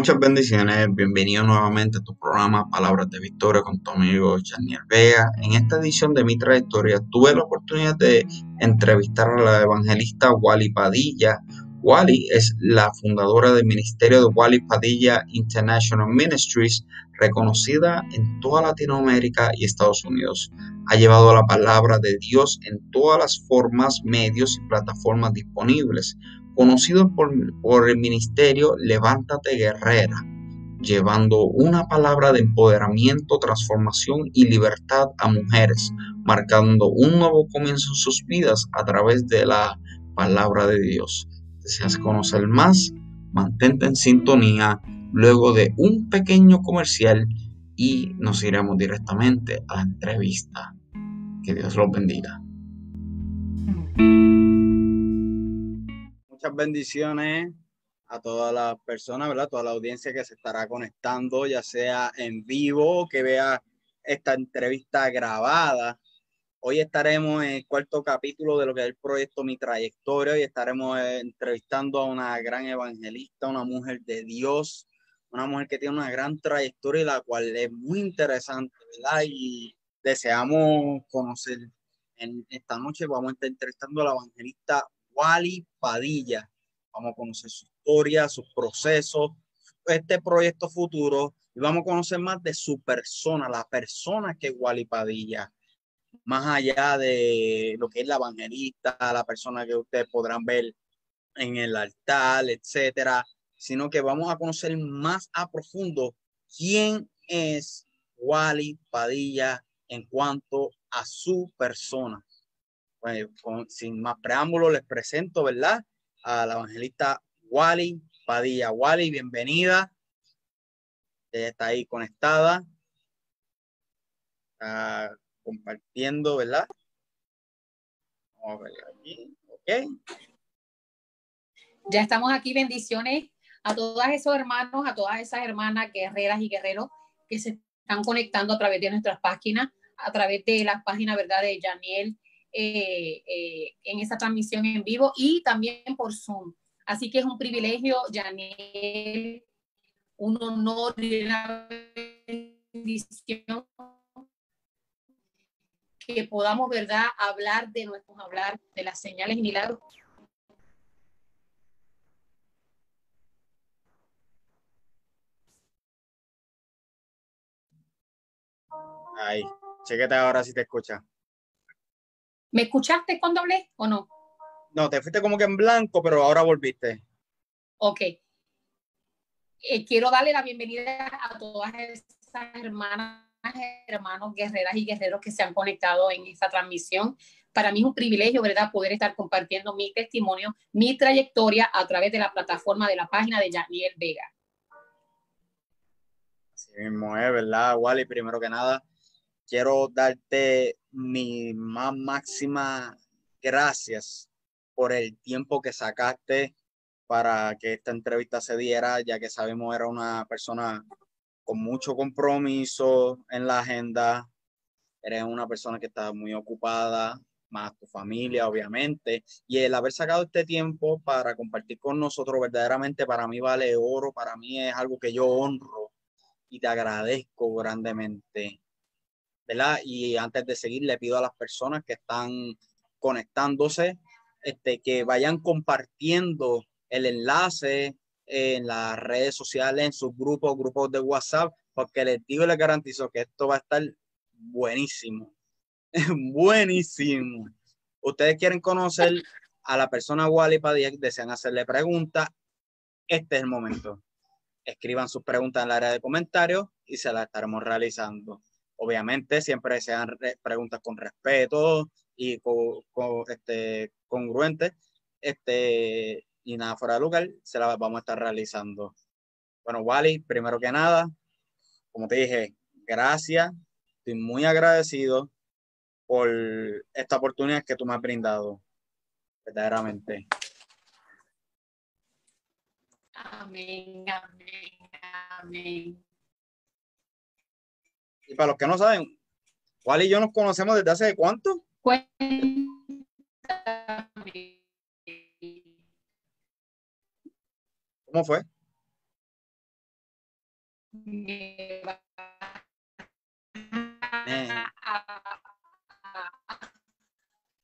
Muchas bendiciones, bienvenido nuevamente a tu programa Palabras de Victoria con tu amigo Janiel Vega. En esta edición de mi trayectoria tuve la oportunidad de entrevistar a la evangelista Wally Padilla. Wally es la fundadora del ministerio de Wally Padilla International Ministries, reconocida en toda Latinoamérica y Estados Unidos. Ha llevado la palabra de Dios en todas las formas, medios y plataformas disponibles conocido por, el ministerio Levántate Guerrera, llevando una palabra de empoderamiento, transformación y libertad a mujeres, marcando un nuevo comienzo en sus vidas a través de la palabra de Dios. ¿Deseas conocer más? Mantente en sintonía luego de un pequeño comercial y nos iremos directamente a la entrevista. Que Dios los bendiga muchas bendiciones a todas las personas, ¿verdad? Toda la audiencia que se estará conectando, ya sea en vivo, que vea esta entrevista grabada. Hoy estaremos en el cuarto capítulo de lo que es el proyecto Mi Trayectoria y estaremos eh, entrevistando a una gran evangelista, una mujer de Dios, una mujer que tiene una gran trayectoria y la cual es muy interesante, ¿verdad? Y deseamos conocer. En esta noche vamos a estar entrevistando a la evangelista Wally Padilla. Vamos a conocer su historia, sus procesos, este proyecto futuro y vamos a conocer más de su persona, la persona que es Wally Padilla. Más allá de lo que es la evangelista, la persona que ustedes podrán ver en el altar, etcétera, sino que vamos a conocer más a profundo quién es Wally Padilla en cuanto a su persona. Bueno, sin más preámbulos, les presento, ¿verdad? A la evangelista Wally Padilla. Wally, bienvenida. Ella está ahí conectada. Está compartiendo, ¿verdad? Vamos a ver aquí. Ok. Ya estamos aquí. Bendiciones a todos esos hermanos, a todas esas hermanas guerreras y guerreros que se están conectando a través de nuestras páginas, a través de las páginas, ¿verdad? De Janiel eh, eh, en esta transmisión en vivo y también por Zoom. Así que es un privilegio, Janel, un honor y una bendición que podamos, ¿verdad?, hablar de nuestros, hablar de las señales y milagros. Ay, chequete ahora si te escucha. ¿Me escuchaste cuando hablé o no? No, te fuiste como que en blanco, pero ahora volviste. Ok. Eh, quiero darle la bienvenida a todas esas hermanas, hermanos, guerreras y guerreros que se han conectado en esta transmisión. Para mí es un privilegio, ¿verdad?, poder estar compartiendo mi testimonio, mi trayectoria a través de la plataforma de la página de Janiel Vega. Sí mismo es, ¿verdad, Wally? Primero que nada, quiero darte mi más máxima gracias por el tiempo que sacaste para que esta entrevista se diera, ya que sabemos era una persona con mucho compromiso en la agenda, eres una persona que está muy ocupada, más tu familia, obviamente, y el haber sacado este tiempo para compartir con nosotros verdaderamente para mí vale oro, para mí es algo que yo honro y te agradezco grandemente. Y antes de seguir, le pido a las personas que están conectándose, este, que vayan compartiendo el enlace en las redes sociales, en sus grupos, grupos de WhatsApp, porque les digo y les garantizo que esto va a estar buenísimo. buenísimo. Ustedes quieren conocer a la persona Wally Padilla, desean hacerle preguntas, este es el momento. Escriban sus preguntas en el área de comentarios y se las estaremos realizando. Obviamente siempre sean preguntas con respeto y con, este, congruentes. Este, y nada fuera de lugar, se las vamos a estar realizando. Bueno, Wally, primero que nada, como te dije, gracias. Estoy muy agradecido por esta oportunidad que tú me has brindado. Verdaderamente. Amén, amén, amén. Y para los que no saben, ¿cuál y yo nos conocemos desde hace cuánto? ¿Cómo fue?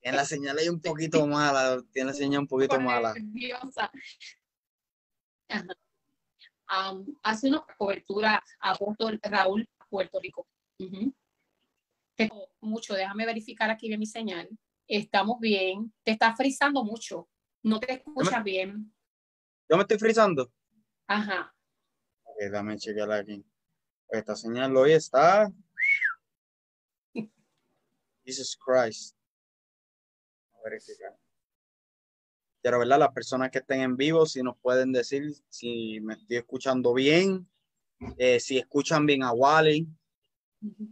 En la señal hay un poquito mala, tiene la señal un poquito mala. Um, hace una cobertura a Puerto Raúl, Puerto Rico. Mucho, déjame verificar aquí bien mi señal. Estamos bien. Te está frizando mucho. No te escuchas bien. ¿Yo me estoy frizando? Ajá. Ok, dame chequear aquí. Esta señal hoy está. Jesus Christ. A verificar. Quiero las personas que estén en vivo, si nos pueden decir si me estoy escuchando bien, eh, si escuchan bien a Wally.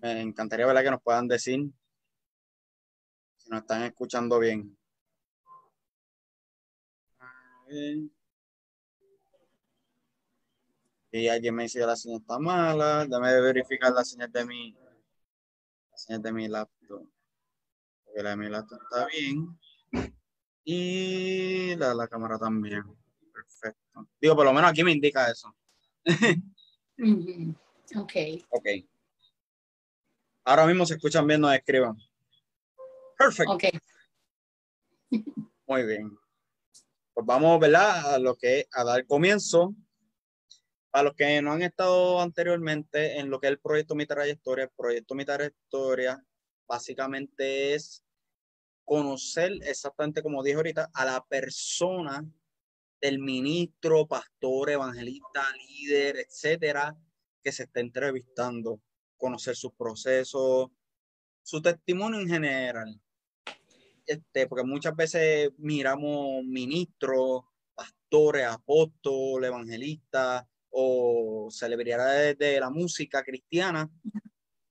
Me encantaría verla que nos puedan decir si nos están escuchando bien. Y alguien me dice que la señal está mala. Déjame verificar la señal de mi, la señal de mi laptop. Porque la de mi laptop está bien. Y la de la cámara también. Perfecto. Digo, por lo menos aquí me indica eso. Ok. Ok. Ahora mismo se escuchan bien, nos escriban. Perfecto. Ok. Muy bien. Pues vamos, ¿verdad? A lo que a dar comienzo a los que no han estado anteriormente en lo que es el proyecto Mi Trayectoria, el proyecto Mi Trayectoria básicamente es conocer exactamente como dije ahorita a la persona del ministro, pastor, evangelista, líder, etcétera, que se está entrevistando, conocer sus procesos, su testimonio en general. Este, porque muchas veces miramos ministros, pastores, apóstoles, evangelistas, o celebridades de la música cristiana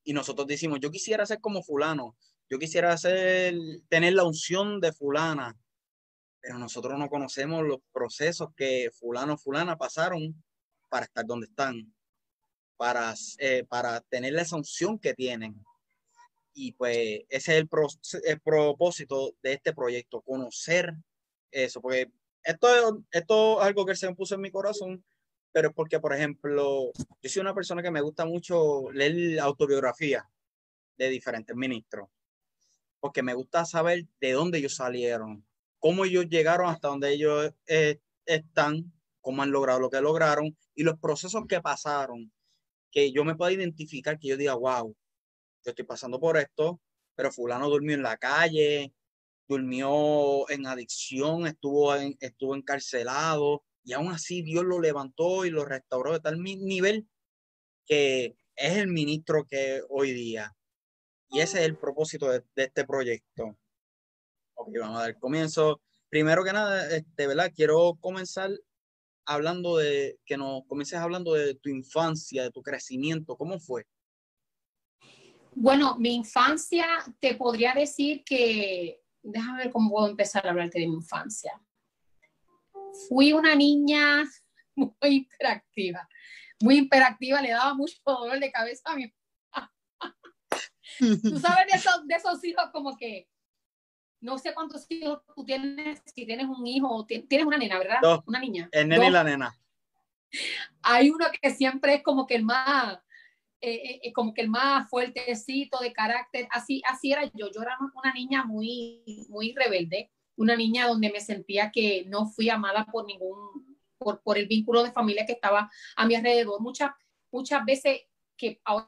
y nosotros decimos, yo quisiera ser como fulano, yo quisiera ser, tener la unción de fulana, pero nosotros no conocemos los procesos que fulano, fulana pasaron para estar donde están, para, eh, para tener esa unción que tienen. Y pues ese es el, el propósito de este proyecto, conocer eso, porque esto, esto es algo que se me puso en mi corazón pero es porque, por ejemplo, yo soy una persona que me gusta mucho leer autobiografía de diferentes ministros, porque me gusta saber de dónde ellos salieron, cómo ellos llegaron hasta donde ellos eh, están, cómo han logrado lo que lograron y los procesos que pasaron, que yo me pueda identificar, que yo diga, wow, yo estoy pasando por esto, pero fulano durmió en la calle, durmió en adicción, estuvo, en, estuvo encarcelado, y aún así Dios lo levantó y lo restauró de tal nivel que es el ministro que hoy día. Y ese es el propósito de, este proyecto. Ok, vamos a dar comienzo. Primero que nada, este, ¿verdad? Quiero comenzar hablando de, que nos comiences hablando de tu infancia, de tu crecimiento. ¿Cómo fue? Bueno, mi infancia, te podría decir que, déjame ver cómo puedo empezar a hablarte de mi infancia fui una niña muy hiperactiva, muy hiperactiva, le daba mucho dolor de cabeza a mi Tú sabes de esos, de esos hijos como que, no sé cuántos hijos tú tienes, si tienes un hijo, tienes una nena, ¿verdad? Una niña. El nene y la nena. Hay uno que siempre es como que el más, eh, eh, eh, como que el más fuertecito de carácter, así, así era yo, yo era una niña muy, muy rebelde, una niña donde me sentía que no fui amada por ningún, por, por el vínculo de familia que estaba a mi alrededor. Muchas, muchas veces que ahora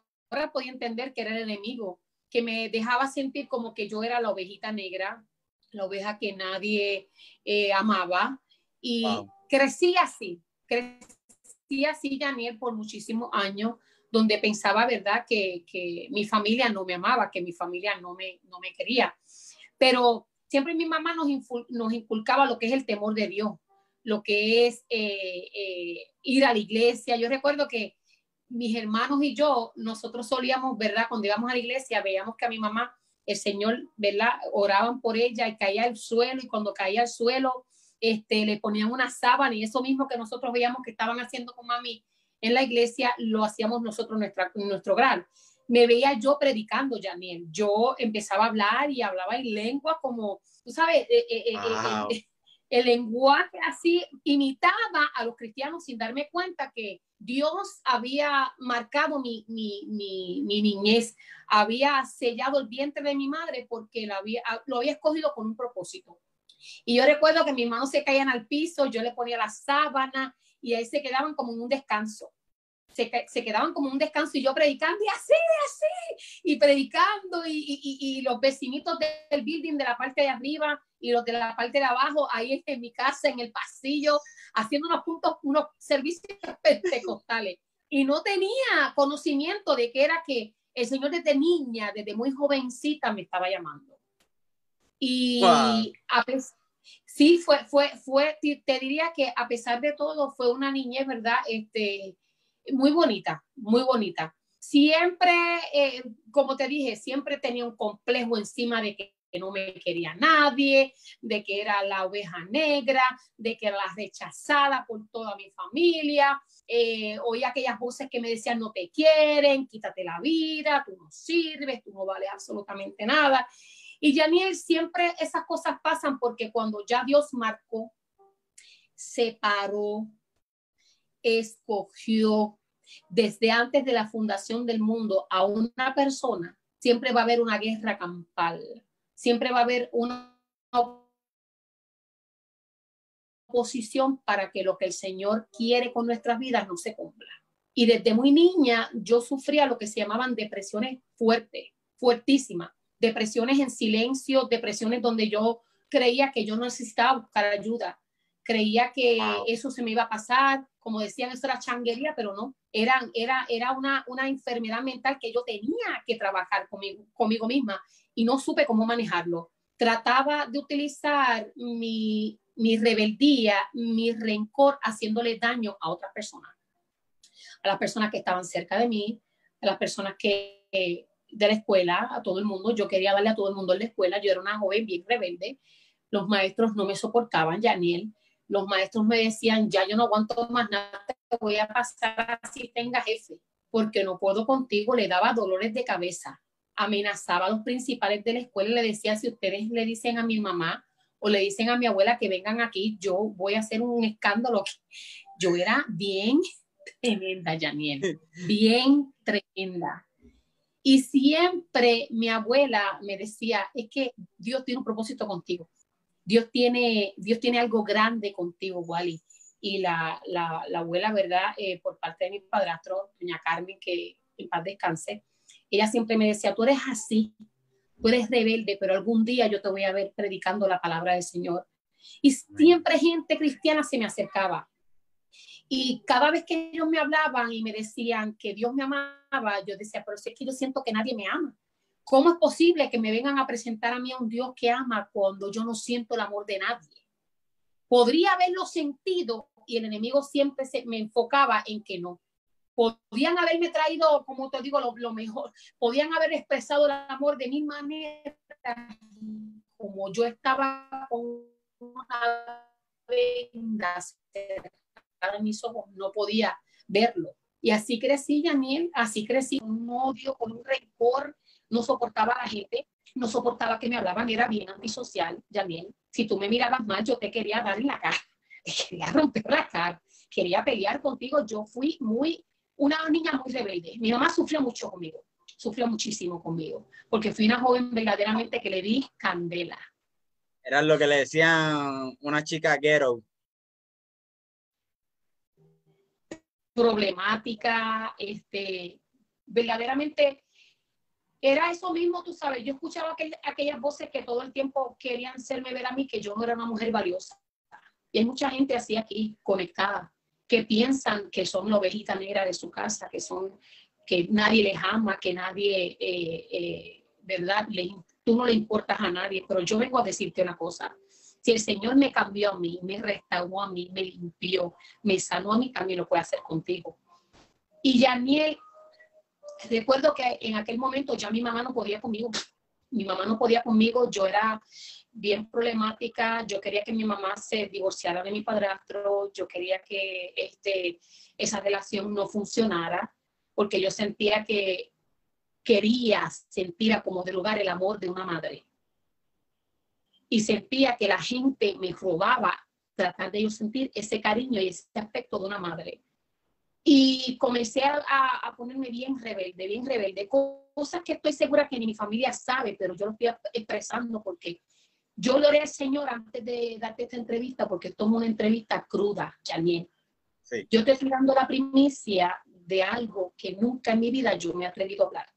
podía entender que era el enemigo, que me dejaba sentir como que yo era la ovejita negra, la oveja que nadie eh, amaba. Y crecí así, crecí así, Daniel, por muchísimos años, donde pensaba, ¿verdad?, que, que, mi familia no me amaba, que mi familia no me, no me quería. Pero siempre mi mamá nos, nos inculcaba lo que es el temor de Dios, lo que es eh, eh, ir a la iglesia. Yo recuerdo que mis hermanos y yo, nosotros solíamos, ¿verdad? Cuando íbamos a la iglesia, veíamos que a mi mamá, el Señor, ¿verdad? Oraban por ella y caía al suelo y cuando caía al suelo, este, le ponían una sábana y eso mismo que nosotros veíamos que estaban haciendo con mami en la iglesia, lo hacíamos nosotros en, en nuestro hogar me veía yo predicando, Janiel. Yo empezaba a hablar y hablaba en lengua como, tú sabes, eh, eh, eh, el lenguaje así imitaba a los cristianos sin darme cuenta que Dios había marcado mi, niñez, había sellado el vientre de mi madre porque lo había, lo había escogido con un propósito. Y yo recuerdo que mis manos se caían al piso, yo le ponía la sábana y ahí se quedaban como en un descanso se, quedaban como un descanso y yo predicando y así, así, y predicando y, y, y, los vecinitos del building de la parte de arriba y los de la parte de abajo, ahí en mi casa, en el pasillo, haciendo unos puntos, unos servicios pentecostales. Y no tenía conocimiento de que era que el Señor desde niña, desde muy jovencita, me estaba llamando. Y a pesar, sí, fue, fue, fue, te diría que a pesar de todo, fue una niñez, ¿verdad? Este, muy bonita, muy bonita. Siempre, eh, como te dije, siempre tenía un complejo encima de que no me quería nadie, de que era la oveja negra, de que era la rechazada por toda mi familia. Eh, oía aquellas voces que me decían no te quieren, quítate la vida, tú no sirves, tú no vales absolutamente nada. Y Janiel, siempre esas cosas pasan porque cuando ya Dios marcó, separó, escogió desde antes de la fundación del mundo a una persona, siempre va a haber una guerra campal, siempre va a haber una oposición para que lo que el Señor quiere con nuestras vidas no se cumpla. Y desde muy niña yo sufría lo que se llamaban depresiones fuertes, fuertísimas, depresiones en silencio, depresiones donde yo creía que yo necesitaba buscar ayuda, creía que eso se me iba a pasar, como decían, eso era changuería, pero no, era, era, era una, una enfermedad mental que yo tenía que trabajar conmigo, conmigo misma y no supe cómo manejarlo. Trataba de utilizar mi, mi rebeldía, mi rencor, haciéndole daño a otras personas, a las personas que estaban cerca de mí, a las personas que de la escuela, a todo el mundo. Yo quería darle a todo el mundo en la escuela. Yo era una joven bien rebelde. Los maestros no me soportaban, Yaniel los maestros me decían, ya yo no aguanto más nada, te voy a pasar así tenga jefe, porque no puedo contigo, le daba dolores de cabeza, amenazaba a los principales de la escuela y le decía, si ustedes le dicen a mi mamá o le dicen a mi abuela que vengan aquí, yo voy a hacer un escándalo. Yo era bien tremenda, Janiel, bien tremenda. Y siempre mi abuela me decía, es que Dios tiene un propósito contigo. Dios tiene, Dios tiene algo grande contigo, Wally. Y la, la, la abuela, ¿verdad? Eh, por parte de mi padrastro, doña Carmen, que en paz descanse, ella siempre me decía, tú eres así, tú eres rebelde, pero algún día yo te voy a ver predicando la palabra del Señor. Y siempre gente cristiana se me acercaba. Y cada vez que ellos me hablaban y me decían que Dios me amaba, yo decía, pero si es que yo siento que nadie me ama. ¿Cómo es posible que me vengan a presentar a mí a un Dios que ama cuando yo no siento el amor de nadie? Podría haberlo sentido y el enemigo siempre se, me enfocaba en que no. Podían haberme traído, como te digo, lo, mejor. Podían haber expresado el amor de mi manera, como yo estaba con una venda en mis ojos, no podía verlo. Y así crecí, Daniel, así crecí con un odio, con un rencor, no soportaba a la gente, no soportaba que me hablaban, era bien antisocial, Daniel. Si tú me mirabas mal, yo te quería dar en la cara, te quería romper la cara, quería pelear contigo. Yo fui muy, una niña muy rebelde. Mi mamá sufrió mucho conmigo, sufrió muchísimo conmigo, porque fui una joven verdaderamente que le di candela. Era lo que le decían una chica ghetto. Problemática, este, verdaderamente era eso mismo, tú sabes, yo escuchaba aquellas voces que todo el tiempo querían hacerme ver a mí que yo no era una mujer valiosa. Y hay mucha gente así aquí conectada que piensan que son la ovejita negra de su casa, que son que nadie les ama, que nadie, eh, eh, ¿verdad? tú no le importas a nadie, pero yo vengo a decirte una cosa. Si el Señor me cambió a mí, me restauró a mí, me limpió, me sanó a mí, también lo puede hacer contigo. Y Yaniel recuerdo que en aquel momento ya mi mamá no podía conmigo. Mi mamá no podía conmigo, yo era bien problemática, yo quería que mi mamá se divorciara de mi padrastro, yo quería que este, esa relación no funcionara, porque yo sentía que quería sentir a como de lugar el amor de una madre. y sentía que la gente me robaba tratar de yo sentir ese cariño y ese aspecto de una madre. Y comencé a, a, ponerme bien rebelde, bien rebelde, cosas que estoy segura que ni mi familia sabe, pero yo lo estoy expresando porque yo lo haré al Señor antes de darte esta entrevista, porque tomo una entrevista cruda, Janine. Sí. Yo te estoy dando la primicia de algo que nunca en mi vida yo me he atrevido a hablar.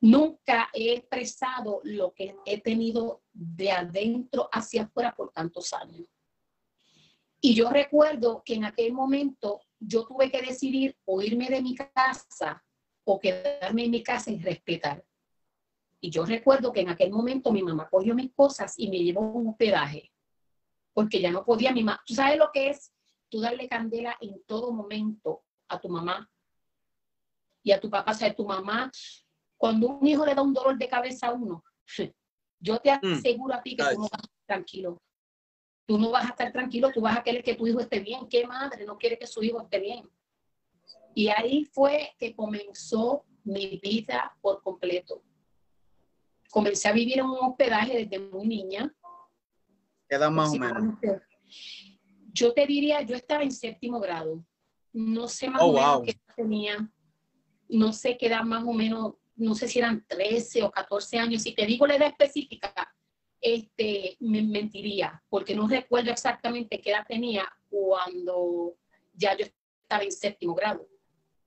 Nunca he expresado lo que he tenido de adentro hacia afuera por tantos años. Y yo recuerdo que en aquel momento yo tuve que decidir o irme de mi casa o quedarme en mi casa y respetar. Y yo recuerdo que en aquel momento mi mamá cogió mis cosas y me llevó a un hospedaje, porque ya no podía mi mamá. ¿Tú sabes lo que es? Tú darle candela en todo momento a tu mamá y a tu papá. O sea, tu mamá, cuando un hijo le da un dolor de cabeza a uno, yo te mm. aseguro a ti que tú no vas tranquilo. Tú no vas a estar tranquilo, tú vas a querer que tu hijo esté bien. ¿Qué madre no quiere que su hijo esté bien? Y ahí fue que comenzó mi vida por completo. Comencé a vivir en un hospedaje desde muy niña. ¿Qué edad más o menos? Yo te diría, yo estaba en séptimo grado. No sé más oh, o menos qué tenía. No sé qué edad más o menos, no sé si eran 13 o 14 años. Si te digo la edad específica, este, me mentiría, porque no recuerdo exactamente qué edad tenía cuando ya yo estaba en séptimo grado.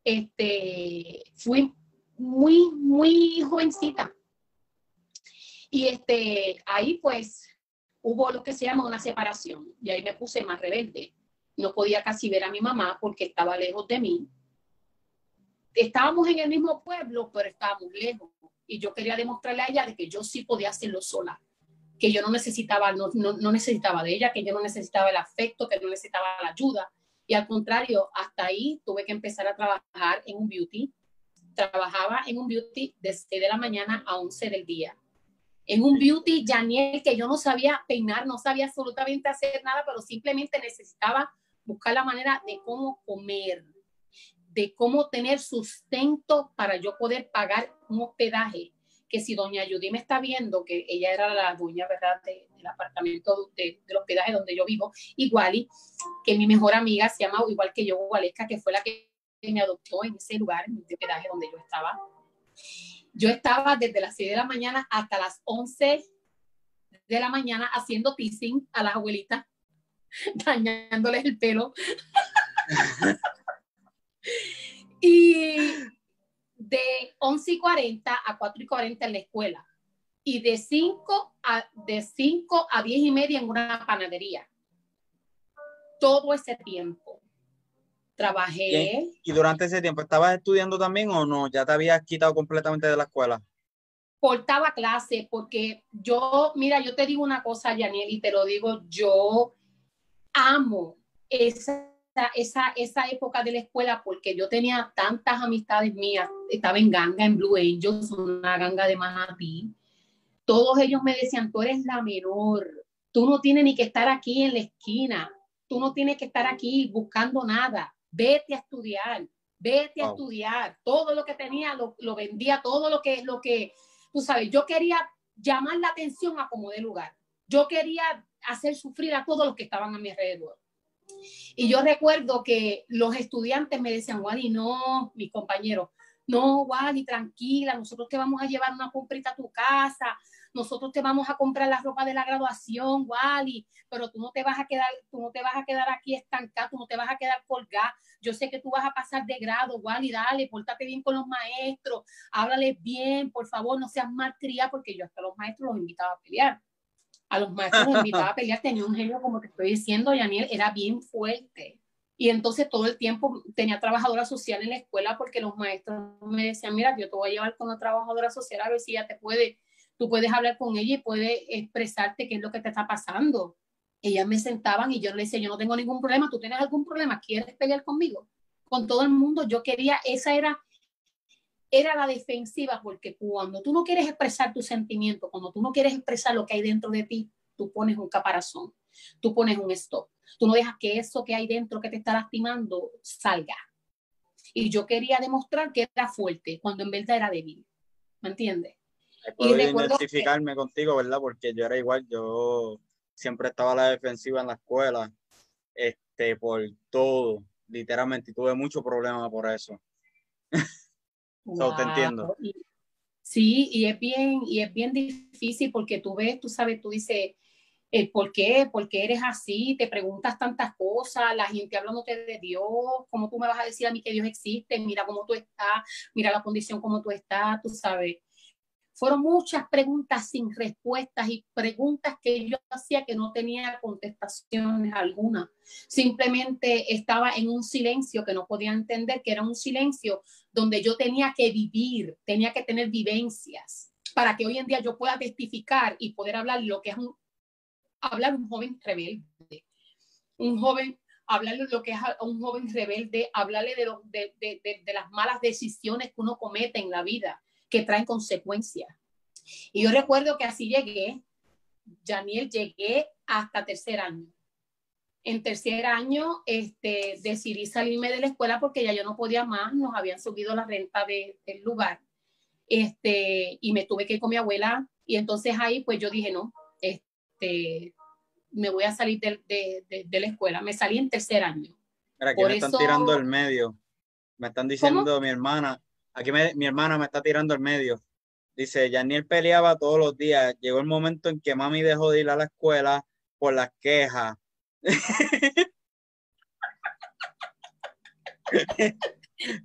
Este, fui muy, muy jovencita. Y este, ahí pues hubo lo que se llama una separación y ahí me puse más rebelde. No podía casi ver a mi mamá porque estaba lejos de mí. Estábamos en el mismo pueblo, pero estábamos lejos. Y yo quería demostrarle a ella de que yo sí podía hacerlo sola que yo no necesitaba, no, no, necesitaba de ella, que yo no necesitaba el afecto, que no necesitaba la ayuda. Y al contrario, hasta ahí tuve que empezar a trabajar en un beauty. Trabajaba en un beauty desde de la mañana a 11 del día. En un beauty, Janiel, que yo no sabía peinar, no sabía absolutamente hacer nada, pero simplemente necesitaba buscar la manera de cómo comer, de cómo tener sustento para yo poder pagar un hospedaje que si doña Judy me está viendo, que ella era la dueña, ¿verdad?, del apartamento de, del hospedaje donde yo vivo, igual, que mi mejor amiga se llama igual que yo, Gualesca, que fue la que me adoptó en ese lugar, en el hospedaje donde yo estaba. Yo estaba desde las 6 de la mañana hasta las 11 de la mañana haciendo teasing a las abuelitas, dañándoles el pelo. y de 11 y 40 a 4 y 40 en la escuela y de 5 a, de 5 a 10 y media en una panadería. Todo ese tiempo. Trabajé. ¿Y durante ese tiempo estabas estudiando también o no? ¿Ya te habías quitado completamente de la escuela? Portaba clase porque yo, mira, yo te digo una cosa, Yaniel, y te lo digo, yo amo esa esa, esa época de la escuela porque yo tenía tantas amistades mías, estaba en ganga, en Blue Angels, una ganga de Manatí. Todos ellos me decían, tú eres la menor, tú no tienes ni que estar aquí en la esquina, tú no tienes que estar aquí buscando nada, vete a estudiar, vete a estudiar. Todo lo que tenía lo, lo, vendía, todo lo que, lo que, tú sabes, yo quería llamar la atención a como de lugar. Yo quería hacer sufrir a todos los que estaban a mi alrededor. Y yo recuerdo que los estudiantes me decían, Wally, no, mis compañeros, no, Wally, tranquila, nosotros te vamos a llevar una comprita a tu casa, nosotros te vamos a comprar la ropa de la graduación, Wally, pero tú no te vas a quedar, tú no te vas a quedar aquí estancado, tú no te vas a quedar colgado. Yo sé que tú vas a pasar de grado, Wally, dale, pórtate bien con los maestros, háblales bien, por favor, no seas malcriada, porque yo hasta los maestros los invitaba a pelear a los maestros invitaba a pelear, tenía un genio, como te estoy diciendo, Yaniel, era bien fuerte. Y entonces todo el tiempo tenía trabajadora social en la escuela porque los maestros me decían, mira, yo te voy a llevar con una trabajadora social a ver si ella te puede, tú puedes hablar con ella y puede expresarte qué es lo que te está pasando. Ellas me sentaban y yo le decía, yo no tengo ningún problema, tú tienes algún problema, ¿quieres pelear conmigo? Con todo el mundo, yo quería, esa era era la defensiva, porque cuando tú no quieres expresar tus sentimientos, cuando tú no quieres expresar lo que hay dentro de ti, tú pones un caparazón, tú pones un stop, tú no dejas que eso que hay dentro que te está lastimando salga. Y yo quería demostrar que era fuerte cuando en verdad era débil, ¿me entiendes? Puedo identificarme contigo, ¿verdad? Porque yo era igual, yo siempre estaba a la defensiva en la escuela, este, por todo, literalmente, y tuve mucho problema por eso. te entiendo. Sí, y es bien, y es bien difícil porque tú ves, tú sabes, tú dices, el por qué, por qué eres así, te preguntas tantas cosas, la gente hablándote de Dios, ¿cómo tú me vas a decir a mí que Dios existe? Mira cómo tú estás, mira la condición como tú estás, tú sabes. Fueron muchas preguntas sin respuestas y preguntas que yo hacía que no tenía contestaciones alguna. Simplemente estaba en un silencio que no podía entender, que era un silencio donde yo tenía que vivir, tenía que tener vivencias para que hoy en día yo pueda testificar y poder hablar lo que es un, hablar un joven rebelde. Un joven, hablarle lo que es a un joven rebelde, hablarle de, de, de, de las malas decisiones que uno comete en la vida que traen consecuencias. Y yo recuerdo que así llegué, Janiel, llegué hasta tercer año. En tercer año este, decidí salirme de la escuela porque ya yo no podía más, nos habían subido la renta de, del lugar. Este, y me tuve que ir con mi abuela y entonces ahí pues yo dije, no, este, me voy a salir de, de, de, la escuela. Me salí en tercer año. Por me están tirando el medio. Me están diciendo mi hermana, Aquí mi hermana me está tirando al medio. Dice, Yaniel peleaba todos los días. Llegó el momento en que mami dejó de ir a la escuela por las quejas.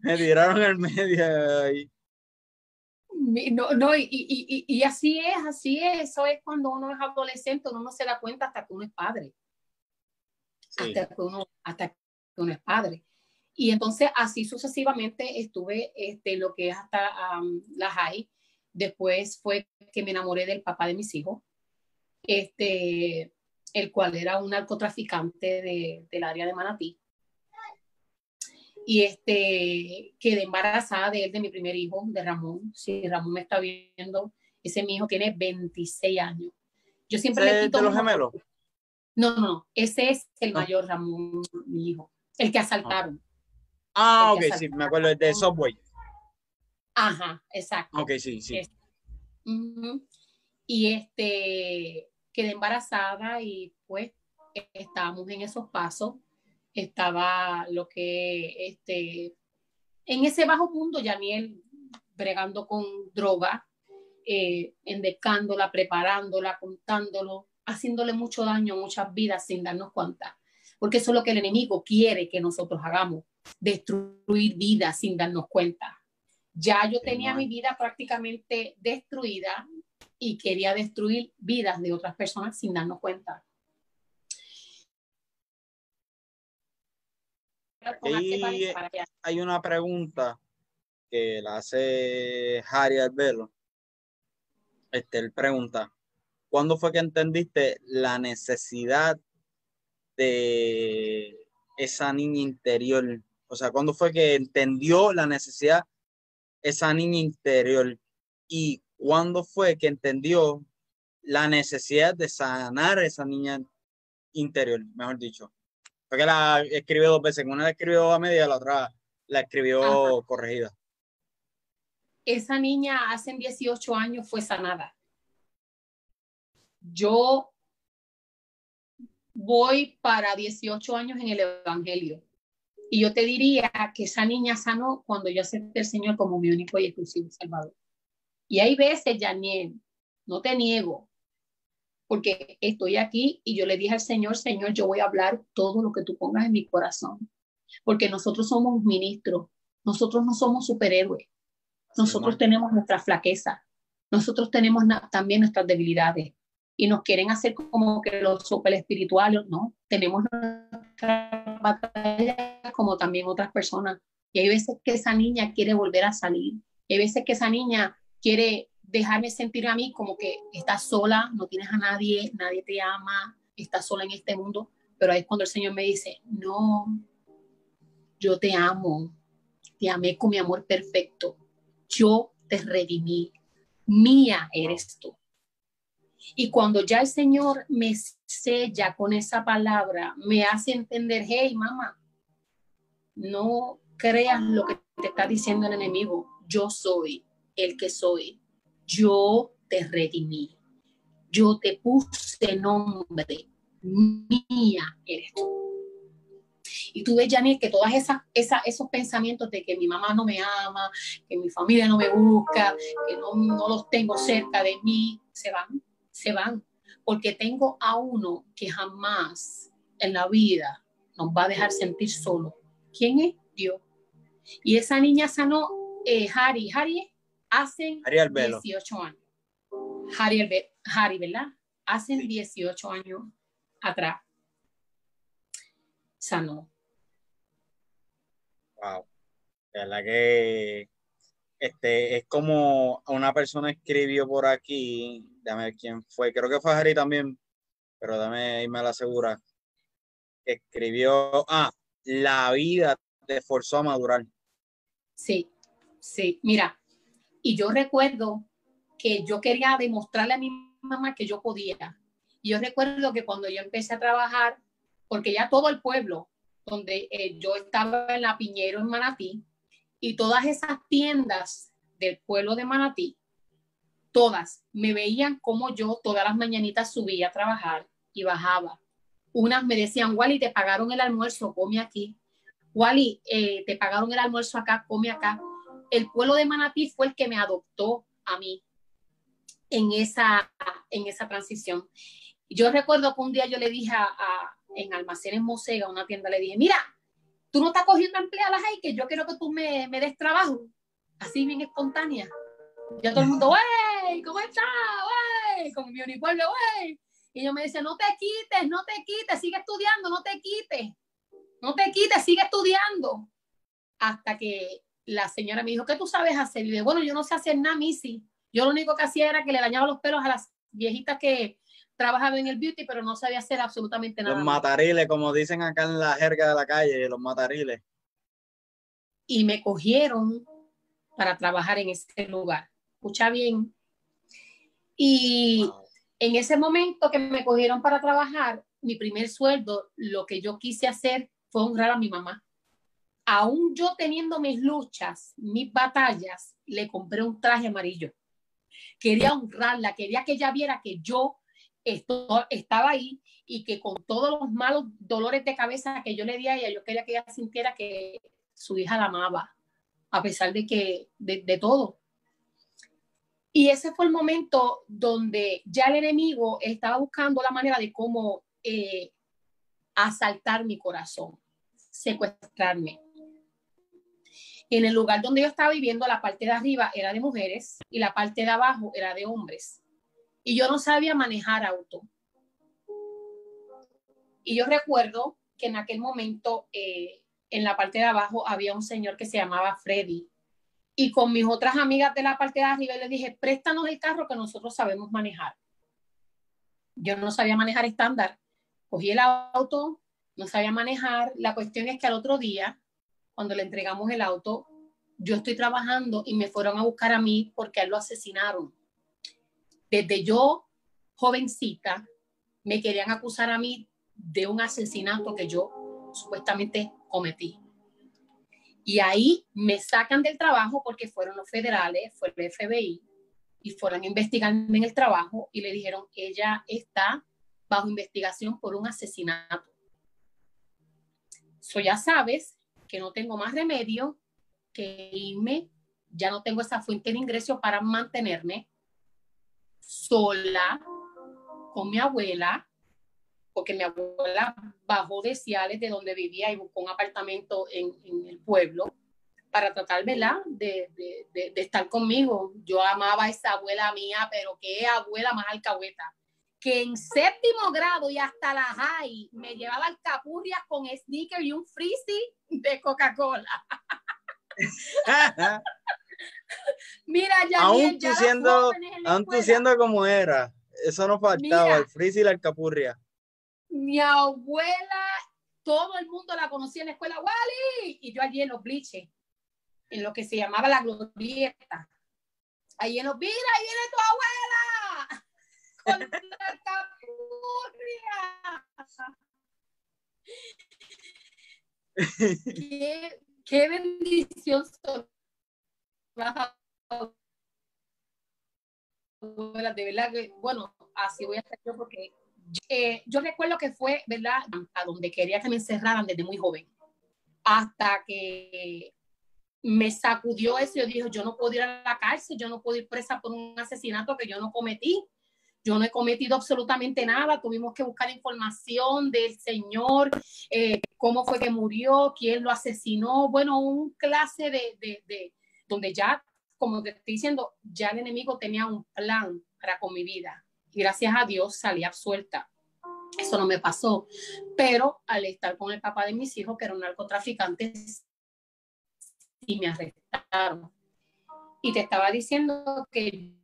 Me tiraron al medio ahí. No, no, y, y, y, así es, así es. Eso es cuando uno es adolescente, uno no se da cuenta hasta que uno es padre. Hasta, que uno, hasta que uno es padre. Y entonces así sucesivamente estuve este, lo que es hasta la high. Después fue que me enamoré del papá de mis hijos, este, el cual era un narcotraficante de, del área de Manatí. Y este, quedé embarazada de él, de mi primer hijo, de Ramón. Si Ramón me está viendo, ese mi hijo tiene 26 años. Yo siempre le quito... ¿De los gemelos? No, no, ese es el ah. mayor Ramón, mi hijo, el que asaltaron. Ah, ok, sí, me acuerdo de Subway. Ajá, exacto. Ok, sí, sí. Y este, quedé embarazada y pues estábamos en esos pasos. Estaba lo que, este, en ese bajo mundo, Yaniel, bregando con droga, eh, endecándola, preparándola, contándolo, haciéndole mucho daño a muchas vidas sin darnos cuenta. Porque eso es lo que el enemigo quiere que nosotros hagamos destruir vidas sin darnos cuenta. Ya yo tenía mi vida prácticamente destruida y quería destruir vidas de otras personas sin darnos cuenta. hay una pregunta que la hace Harry Albelo. Este, él pregunta, ¿cuándo fue que entendiste la necesidad de esa niña interior o sea, ¿cuándo fue que entendió la necesidad esa niña interior? ¿Y cuándo fue que entendió la necesidad de sanar esa niña interior, mejor dicho? Porque la escribió dos veces. Una la escribió a media, la otra la escribió corregida. Esa niña hace 18 años fue sanada. Yo voy para 18 años en el Evangelio. Y yo te diría que esa niña sanó cuando yo acepté al Señor como mi único y exclusivo Salvador. Y hay veces, Janiel, no te niego, porque estoy aquí y yo le dije al Señor, Señor, yo voy a hablar todo lo que tú pongas en mi corazón, porque nosotros somos ministros, nosotros no somos superhéroes, nosotros tenemos nuestra flaqueza, nosotros tenemos también nuestras debilidades y nos quieren hacer como que los super espirituales, no, tenemos nuestra batalla como también otras personas. Y hay veces que esa niña quiere volver a salir, hay veces que esa niña quiere dejarme sentir a mí como que estás sola, no tienes a nadie, nadie te ama, estás sola en este mundo, pero ahí es cuando el Señor me dice, no, yo te amo, te amé con mi amor perfecto, yo te redimí, mía eres tú. Y cuando ya el Señor me sella con esa palabra, me hace entender, hey, mamá, no creas lo que te está diciendo el enemigo. Yo soy el que soy. yo te redimí, yo te puse nombre, mía eres tú. Y tú ves, Janine, que todas esas, esos pensamientos de que mi mamá no me ama, que mi familia no me busca, que no, no los tengo cerca de mí, se van, se van. Porque tengo a uno que jamás en la vida nos va a dejar sentir solo. ¿Quién es? Dios. Y esa niña sanó, eh, Harry, Harry, hace 18 años. Harry, Harry, ¿verdad? Hace 18 años atrás. Sanó. Wow. La verdad que este, es como una persona escribió por aquí, dame ver quién fue, creo que fue Harry también, pero dame irme a la segura. Escribió, ah, la vida te forzó a madurar. Sí, sí, mira, y yo recuerdo que yo quería demostrarle a mi mamá que yo podía. Y yo recuerdo que cuando yo empecé a trabajar, porque ya todo el pueblo, donde eh, yo estaba en la Piñero en Manatí, y todas esas tiendas del pueblo de Manatí, todas me veían como yo todas las mañanitas subía a trabajar y bajaba. Unas me decían, Wally, te pagaron el almuerzo, come aquí. Wally, eh, te pagaron el almuerzo acá, come acá. El pueblo de Manatí fue el que me adoptó a mí en esa, en esa transición. Yo recuerdo que un día yo le dije a, en Almacenes Mosega, una tienda, le dije, mira, tú no estás cogiendo empleadas ahí, que yo quiero que tú me, me des trabajo. Así bien espontánea. Ya todo el mundo, wey, ¿cómo estás? Wey, con mi uniforme, wey. Y yo me dice, no te quites, no te quites, sigue estudiando, no te quites. No te quites, sigue estudiando. Hasta que la señora me dijo, ¿qué tú sabes hacer? Y le bueno, yo no sé hacer nada, Missy. Yo lo único que hacía era que le dañaba los pelos a las viejitas que trabajaban en el beauty, pero no sabía hacer absolutamente nada. Los matariles, como dicen acá en la jerga de la calle, los matariles. Y me cogieron para trabajar en ese lugar. Escucha bien. Y en ese momento que me cogieron para trabajar, mi primer sueldo, lo que yo quise hacer fue honrar a mi mamá. Aún yo teniendo mis luchas, mis batallas, le compré un traje amarillo quería honrarla, quería que ella viera que yo estaba ahí y que con todos los malos dolores de cabeza que yo le di a ella, yo quería que ella sintiera que su hija la amaba, a pesar de que, de, todo. Y ese fue el momento donde ya el enemigo estaba buscando la manera de cómo eh, asaltar mi corazón, secuestrarme. En el lugar donde yo estaba viviendo, la parte de arriba era de mujeres y la parte de abajo era de hombres. Y yo no sabía manejar auto. Y yo recuerdo que en aquel momento, eh, en la parte de abajo, había un señor que se llamaba Freddy. Y con mis otras amigas de la parte de arriba le dije, préstanos el carro que nosotros sabemos manejar. Yo no sabía manejar estándar. Cogí el auto, no sabía manejar. La cuestión es que al otro día cuando le entregamos el auto, yo estoy trabajando y me fueron a buscar a mí porque a él lo asesinaron. Desde yo, jovencita, me querían acusar a mí de un asesinato que yo supuestamente cometí. Y ahí me sacan del trabajo porque fueron los federales, fue el FBI, y fueron a investigarme en el trabajo y le dijeron, ella está bajo investigación por un asesinato. Eso ya sabes que no tengo más remedio que irme, ya no tengo esa fuente de ingresos para mantenerme sola con mi abuela, porque mi abuela bajó de Ciales, de donde vivía, y buscó un apartamento en, el pueblo para tratar, ¿verdad?, de, de, de, estar conmigo. Yo amaba a esa abuela mía, pero qué abuela más alcahueta que en séptimo grado y hasta la high me llevaba alcapurrias con sneaker y un frizzy de Coca-Cola. Mira, ya aún tú siendo, aún tú siendo como era, eso no faltaba, el frizzy y la alcapurria. Mi abuela, todo el mundo la conocía en la escuela, Wally, y yo allí en los bliches, en lo que se llamaba la glorieta. Ahí en los, mira, ahí viene tu abuela qué, qué bendición ¿verdad? Que, bueno, así voy a hacer yo porque eh, yo recuerdo que fue, ¿verdad? A donde quería que me encerraran desde muy joven. Hasta que me sacudió eso y yo dije, yo no puedo ir a la cárcel, yo no puedo ir presa por un asesinato que yo no cometí. Yo no he cometido absolutamente nada. Tuvimos que buscar información del señor, eh, cómo fue que murió, quién lo asesinó. Bueno, un clase de, de, de, donde ya, como te estoy diciendo, ya el enemigo tenía un plan para con mi vida. Y gracias a Dios salí absuelta. Eso no me pasó. Pero al estar con el papá de mis hijos, que era un narcotraficante, y me arrestaron. Y te estaba diciendo que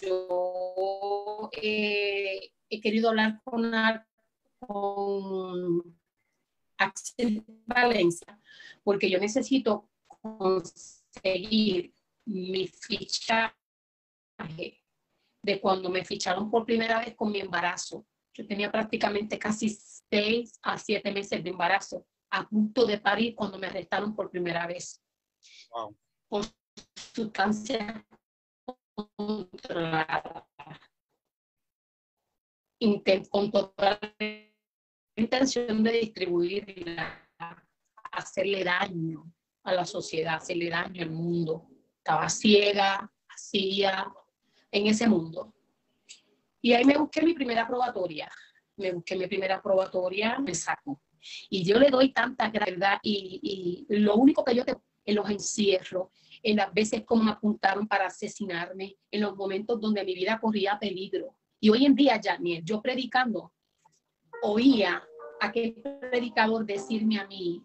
yo eh, he querido hablar con, con Axel Valencia porque yo necesito conseguir mi fichaje de cuando me ficharon por primera vez con mi embarazo. Yo tenía prácticamente casi seis a siete meses de embarazo a punto de parir cuando me arrestaron por primera vez. Wow. Por sustancia con toda intención de distribuir hacerle daño a la sociedad, hacerle daño al mundo. Estaba ciega, hacía en ese mundo. Y ahí me busqué mi primera probatoria. Me busqué mi primera probatoria, me saco y yo le doy tanta gravedad y, lo único que yo te, en los encierro, en las veces como me apuntaron para asesinarme, en los momentos donde mi vida corría peligro. Y hoy en día, Janiel, yo predicando, oía a aquel predicador decirme a mí,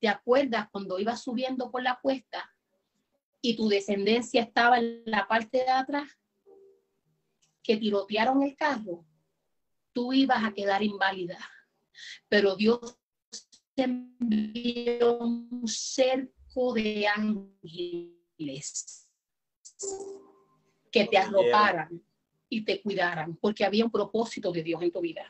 ¿te acuerdas cuando ibas subiendo por la cuesta y tu descendencia estaba en la parte de atrás? Que tirotearon el carro, tú ibas a quedar inválida. Pero Dios envió un cerco de ángeles que te arroparan y te cuidaran, porque había un propósito de Dios en tu vida.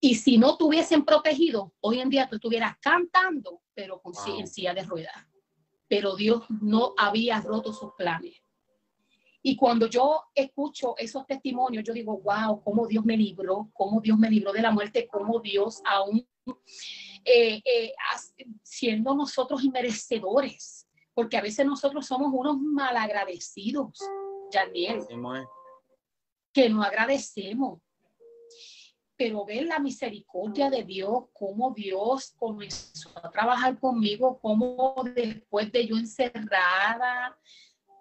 Y si no te hubiesen protegido, hoy en día tú estuvieras cantando, pero con ciencia de ruedas. Pero Dios no había roto sus planes. Y cuando yo escucho esos testimonios, yo digo, wow, cómo Dios me libró, cómo Dios me libró de la muerte, cómo Dios aún eh, eh, siendo nosotros inmerecedores, porque a veces nosotros somos unos malagradecidos, Daniel, que no agradecemos. Pero ver la misericordia de Dios, cómo Dios comenzó a trabajar conmigo, cómo después de yo encerrada,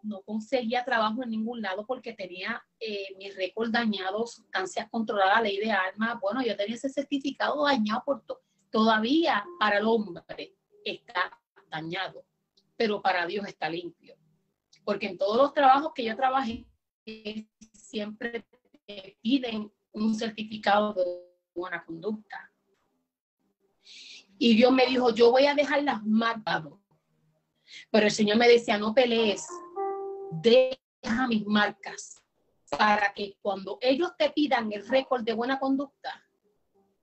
no conseguía trabajo en ningún lado porque tenía eh, mi récord dañado, sustancias controladas, ley de armas. Bueno, yo tenía ese certificado dañado por todo todavía para el hombre está dañado, pero para Dios está limpio. Porque en todos los trabajos que yo trabajé, siempre piden un certificado de buena conducta. Y Dios me dijo, yo voy a dejar las marcas. Pero el Señor me decía, no pelees, deja mis marcas para que cuando ellos te pidan el récord de buena conducta,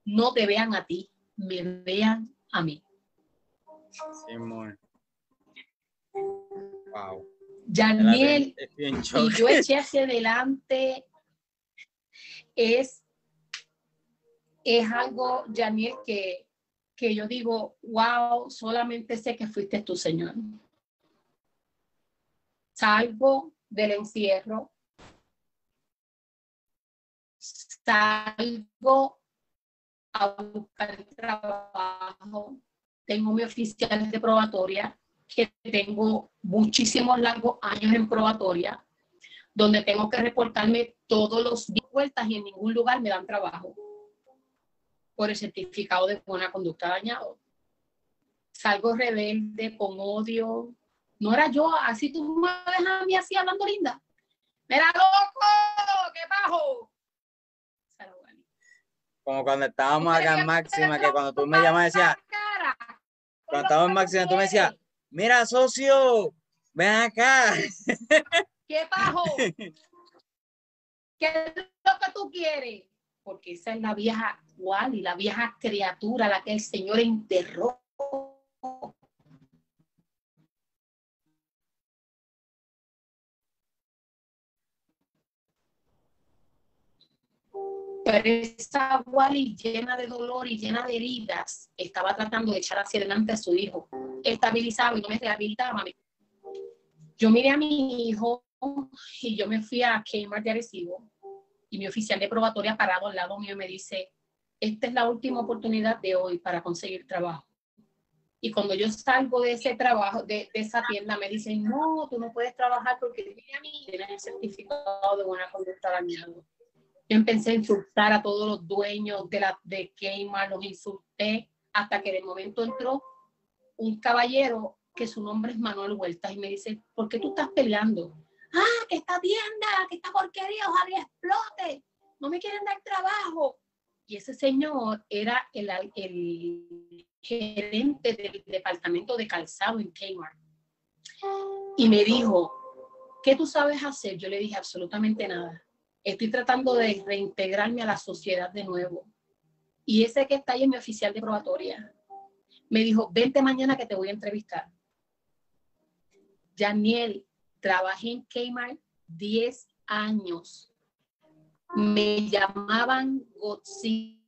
no te vean a ti, me vean a mí. Sí, muy. Wow. Yaniel, y yo eché hacia adelante. Es, es algo, Yaniel, que, que yo digo, wow, solamente sé que fuiste tu Señor. Salgo del encierro, salgo a buscar trabajo. Tengo mi oficial de probatoria, que tengo muchísimos largos años en probatoria, donde tengo que reportarme todos los días vueltas y en ningún lugar me dan trabajo por el certificado de buena conducta dañado. Salgo rebelde, con odio. No era yo, así tú me dejas a mí así hablando linda. ¡Mira, loco! ¡Qué bajo! Como cuando estábamos acá en Máxima, que cuando tú me llamas decías, cuando estábamos en Máxima, tú me decías, mira, socio, ven acá. ¿Qué bajo? ¿Qué es lo que tú quieres? Porque esa es la vieja y la vieja criatura, la que el Señor enterró. Esa Wally llena de dolor y llena de heridas estaba tratando de echar hacia adelante a su hijo. Estabilizaba y no me rehabilitaba. Yo miré a mi hijo y yo me fui a Kmart de Arecibo y mi oficial de probatoria parado al lado mío me dice, esta es la última oportunidad de hoy para conseguir trabajo. Y cuando yo salgo de ese trabajo, de, esa tienda, me dicen, no, tú no puedes trabajar porque tienes el certificado de buena conducta dañado. Yo empecé a insultar a todos los dueños de, la, de Kmart, los insulté, hasta que de momento entró un caballero que su nombre es Manuel Huertas y me dice, ¿por qué tú estás peleando? Ah, que esta tienda, que esta porquería, ojalá explote, no me quieren dar trabajo. Y ese señor era el, el gerente del departamento de calzado en Kmart. Y me dijo, ¿qué tú sabes hacer? Yo le dije absolutamente nada. Estoy tratando de reintegrarme a la sociedad de nuevo. Y ese que está ahí es mi oficial de probatoria. Me dijo, vente mañana que te voy a entrevistar. Daniel, trabajé en Kmart 10 años. Me llamaban Godzilla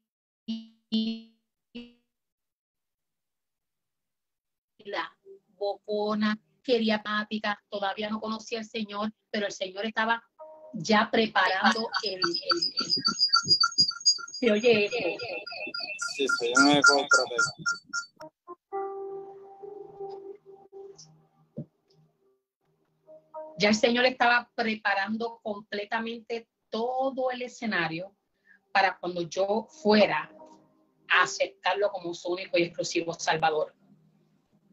la bocona, quería pática, todavía no conocía al Señor, pero el Señor estaba ya preparando el... ¿Se oye Sí, Ya el Señor estaba preparando completamente todo el escenario para cuando yo fuera a aceptarlo como su único y exclusivo Salvador.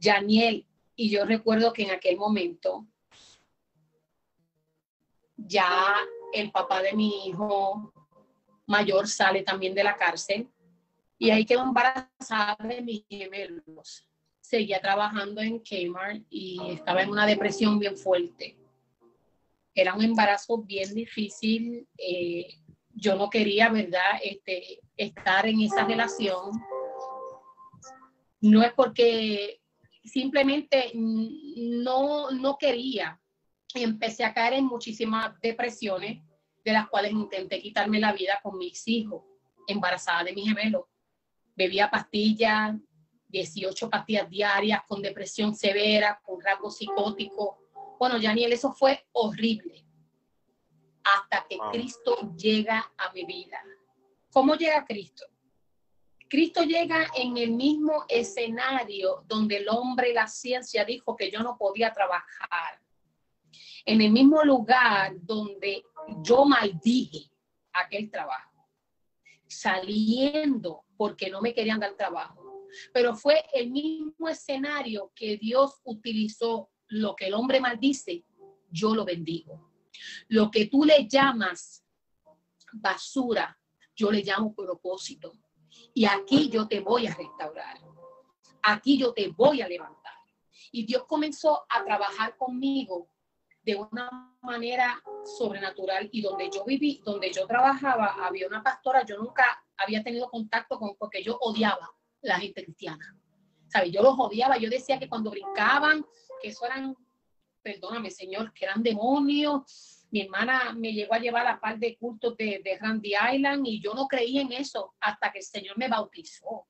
Janiel, y yo recuerdo que en aquel momento ya el papá de mi hijo mayor sale también de la cárcel y ahí quedó embarazada de mis gemelos. Seguía trabajando en Kmart y estaba en una depresión bien fuerte. Era un embarazo bien difícil. Eh, yo no quería, ¿verdad?, este, estar en esa relación. No es porque simplemente no, no quería. Y empecé a caer en muchísimas depresiones, de las cuales intenté quitarme la vida con mis hijos, embarazada de mi gemelo. Bebía pastillas, 18 pastillas diarias, con depresión severa, con rasgos psicóticos. Bueno, Janiel, eso fue horrible. Hasta que Cristo llega a mi vida. ¿Cómo llega Cristo? Cristo llega en el mismo escenario donde el hombre y la ciencia dijo que yo no podía trabajar. En el mismo lugar donde yo maldije aquel trabajo. Saliendo porque no me querían dar trabajo. Pero fue el mismo escenario que Dios utilizó. Lo que el hombre maldice, yo lo bendigo. Lo que tú le llamas basura, yo le llamo propósito y aquí yo te voy a restaurar. Aquí yo te voy a levantar. Y Dios comenzó a trabajar conmigo de una manera sobrenatural y donde yo viví, donde yo trabajaba, había una pastora, yo nunca había tenido contacto con, porque yo odiaba la gente cristiana. ¿Sabes? Yo los odiaba, yo decía que cuando brincaban, que eso eran, perdóname Señor, que eran demonios, mi hermana me llegó a llevar a par de cultos de, de Randy Island y yo no creí en eso hasta que el Señor me bautizó.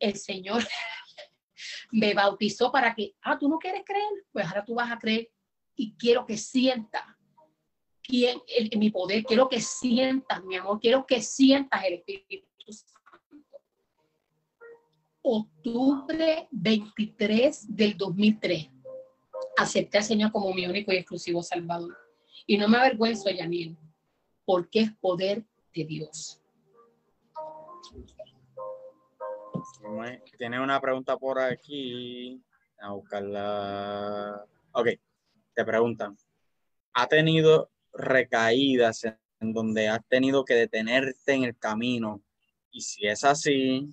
El Señor me bautizó para que, ah, tú no quieres creer, pues ahora tú vas a creer y quiero que sientas quién, mi poder, quiero que sientas, mi amor, quiero que sientas el Espíritu Santo. Octubre 23 del 2003, acepté al Señor como mi único y exclusivo Salvador. Y no me avergüenzo, Yanil, porque es poder de Dios. Tiene una pregunta por aquí. A buscarla. Ok, te preguntan. ¿Ha tenido recaídas en donde has tenido que detenerte en el camino? Y si es así,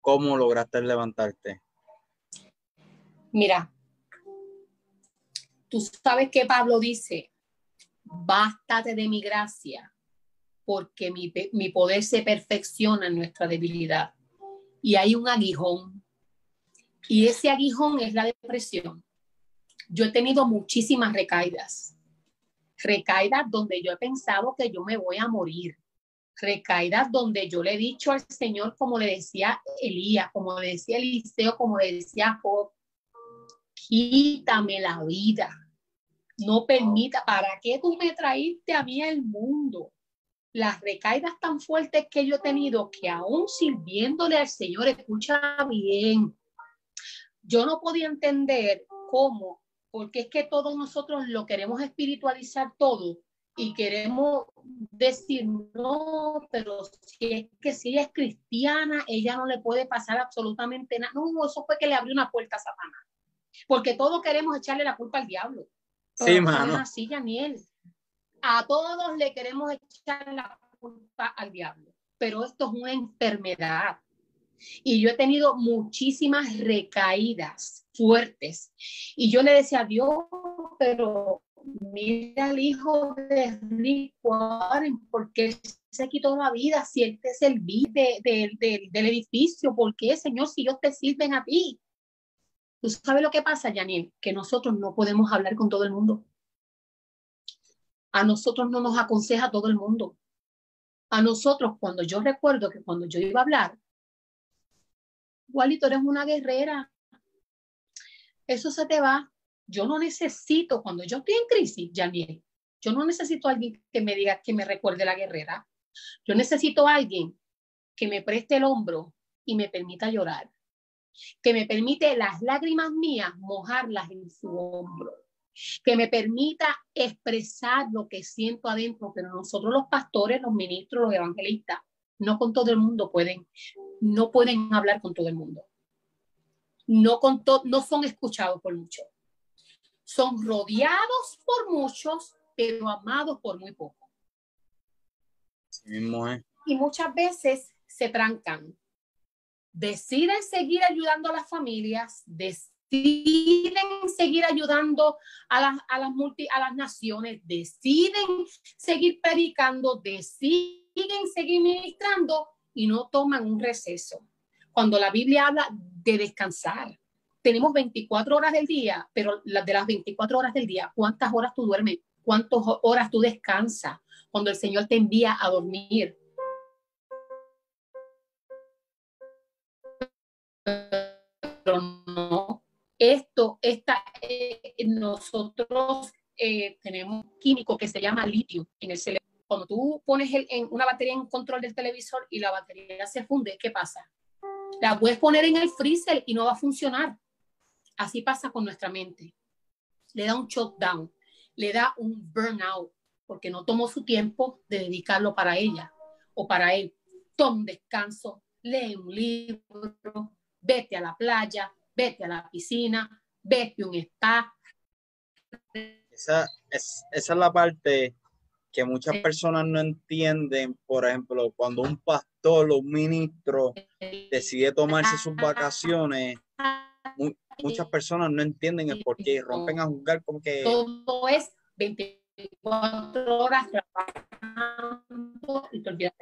¿cómo lograste levantarte? Mira, tú sabes que Pablo dice, bástate de mi gracia, porque mi, mi poder se perfecciona en nuestra debilidad. Y hay un aguijón, y ese aguijón es la depresión. Yo he tenido muchísimas recaídas, recaídas donde yo he pensado que yo me voy a morir, recaídas donde yo le he dicho al Señor, como le decía Elías, como le decía Eliseo, como le decía Job, quítame la vida. No permita, ¿para qué tú me traíste a mí al mundo? Las recaídas tan fuertes que yo he tenido que aún sirviéndole al Señor, escucha bien, yo no podía entender cómo, porque es que todos nosotros lo queremos espiritualizar todo y queremos decir, no, pero si es que si ella es cristiana, ella no le puede pasar absolutamente nada. No, eso fue que le abrió una puerta a Satanás. Porque todos queremos echarle la culpa al diablo. sí, mano. así, Daniel. A todos le queremos echar la culpa al diablo. Pero esto es una enfermedad. Y yo he tenido muchísimas recaídas fuertes. Y yo le decía a Dios, pero mira al hijo de Rick Warren, porque se quitó la vida si este es el de, del edificio? ¿Por qué, Señor, si ellos te sirven a ti? ¿Tú sabes lo que pasa, Janine? Que nosotros no podemos hablar con todo el mundo. A nosotros no nos aconseja todo el mundo. A nosotros, cuando yo recuerdo que cuando yo iba a hablar, igualito eres una guerrera. Eso se te va. Yo no necesito, cuando yo estoy en crisis, Janiel, yo no necesito a alguien que me diga que me recuerde la guerrera. Yo necesito a alguien que me preste el hombro y me permita llorar. Que me permite las lágrimas mías mojarlas en su hombro. Que me permita expresar lo que siento adentro. Pero nosotros los pastores, los ministros, los evangelistas, no con todo el mundo pueden, no pueden hablar con todo el mundo. No, con no son escuchados por muchos. Son rodeados por muchos, pero amados por muy pocos. Y muchas veces se trancan. Deciden seguir ayudando a las familias, deciden seguir ayudando a las, a las, multi, a las naciones, deciden seguir predicando, deciden siguen, seguir ministrando y no toman un receso. Cuando la Biblia habla de descansar, tenemos 24 horas del día, pero de las 24 horas del día, ¿cuántas horas tú duermes? ¿Cuántas horas tú descansas cuando el Señor te envía a dormir? Pero no, esto, esta, eh, nosotros eh, tenemos un químico que se llama litio en el cerebro cuando tú pones en una batería en control del televisor y la batería se funde, ¿qué pasa? La puedes poner en el freezer y no va a funcionar. Así pasa con nuestra mente. Le da un shutdown, le da un burnout, porque no tomó su tiempo de dedicarlo para ella o para él. Toma un descanso, lee un libro, vete a la playa, vete a la piscina, vete a un spa. Esa es, esa es la parte que muchas personas no entienden, por ejemplo, cuando un pastor o un ministro decide tomarse sus vacaciones, muchas personas no entienden el por qué, rompen a juzgar como que... Todo es 24 horas trabajando y te olvidas.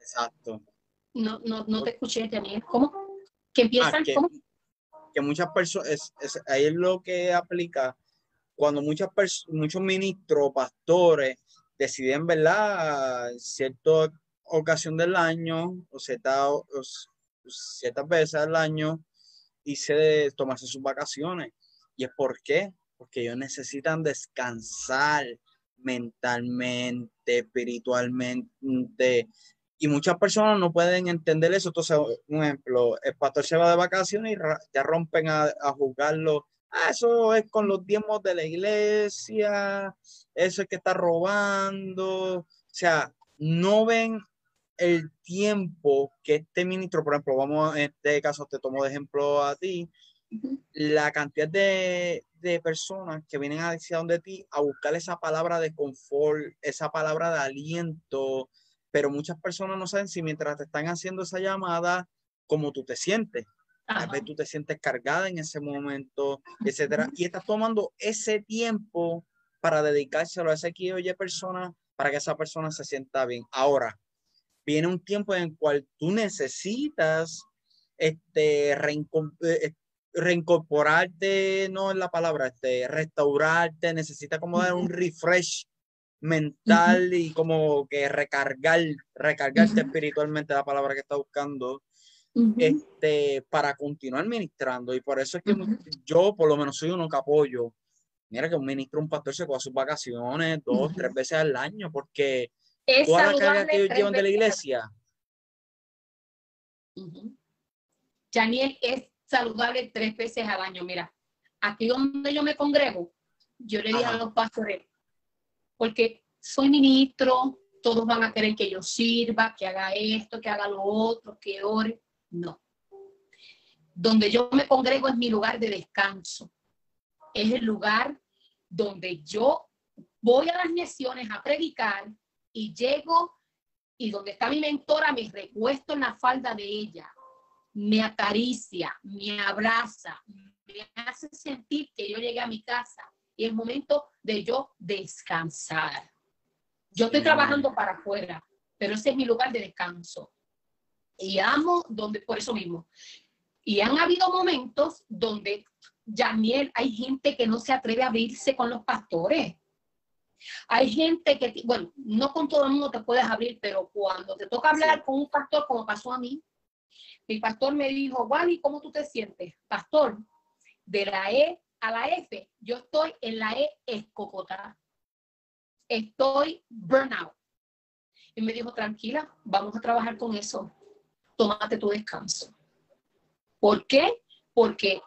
Exacto. No, no, no te escuché, Daniel. ¿Cómo? Que empiezan, ah, ¿cómo? Que muchas personas, es, ahí es lo que aplica cuando muchas muchos ministros, pastores, deciden, ¿verdad?, cierta ocasión del año o, cierta, ciertas veces al año, y se tomarse sus vacaciones. ¿Y es por qué? Porque ellos necesitan descansar mentalmente, espiritualmente. Y muchas personas no pueden entender eso. Entonces, un ejemplo, el pastor se va de vacaciones y ya rompen a, a juzgarlo Ah, eso es con los diezmos de la iglesia, eso es que está robando. O sea, no ven el tiempo que este ministro, por ejemplo, vamos, en este caso te tomo de ejemplo a ti, la cantidad de, de personas que vienen hacia donde ti a buscar esa palabra de confort, esa palabra de aliento, pero muchas personas no saben si mientras te están haciendo esa llamada, cómo tú te sientes. Tal vez tú te sientes cargada en ese momento, etcétera. Y estás tomando ese tiempo para dedicárselo a ese que oye persona para que esa persona se sienta bien. Ahora, viene un tiempo en el cual tú necesitas este, eh, reincorporarte, no es la palabra, este, restaurarte, necesitas como dar un refresh mental y como que recargar, recargarte espiritualmente la palabra que está buscando, este, para continuar ministrando. Y por eso es que yo, por lo menos, soy uno que apoyo. Mira que un ministro, un pastor se coja sus vacaciones dos, tres veces al año, porque es toda la carga que ellos llevan de la iglesia. Janiel, es saludable tres veces al año. Mira, aquí donde yo me congrego, yo le dije a los pastores, porque soy ministro, todos van a querer que yo sirva, que haga esto, que haga lo otro, que ore. No. Donde yo me congrego es mi lugar de descanso. Es el lugar donde yo voy a las naciones a predicar y llego y donde está mi mentora me recuesto en la falda de ella, me acaricia, me abraza, me hace sentir que yo llegué a mi casa y es momento de yo descansar. Yo estoy trabajando para afuera, pero ese es mi lugar de descanso. Y amo donde, por eso mismo. Y han habido momentos donde, Daniel, hay gente que no se atreve a abrirse con los pastores. Hay gente que, bueno, no con todo el mundo te puedes abrir, pero cuando te toca hablar con un pastor, como pasó a mí, mi pastor me dijo, Wally, ¿cómo tú te sientes? Pastor, de la E a la F, yo estoy en la E escocota. Estoy burnout. Y me dijo, tranquila, vamos a trabajar con eso. Tómate tu descanso. ¿Por qué? Porque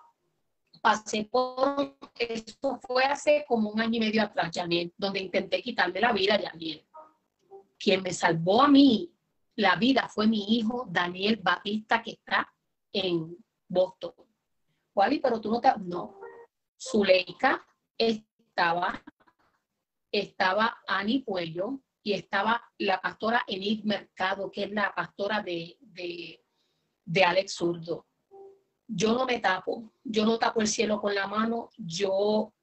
pasé por, eso fue hace como un año y medio atrás, Janiel, donde intenté quitarme la vida a Janiel. Quien me salvó a mí la vida fue mi hijo Daniel Batista, que está en Boston. Wally, pero tú no te... No, Zuleika estaba, estaba Ani Puello y estaba la pastora Enid Mercado, que es la pastora de, de, de Alex Zurdo. Yo no me tapo, yo no tapo el cielo con la mano, yo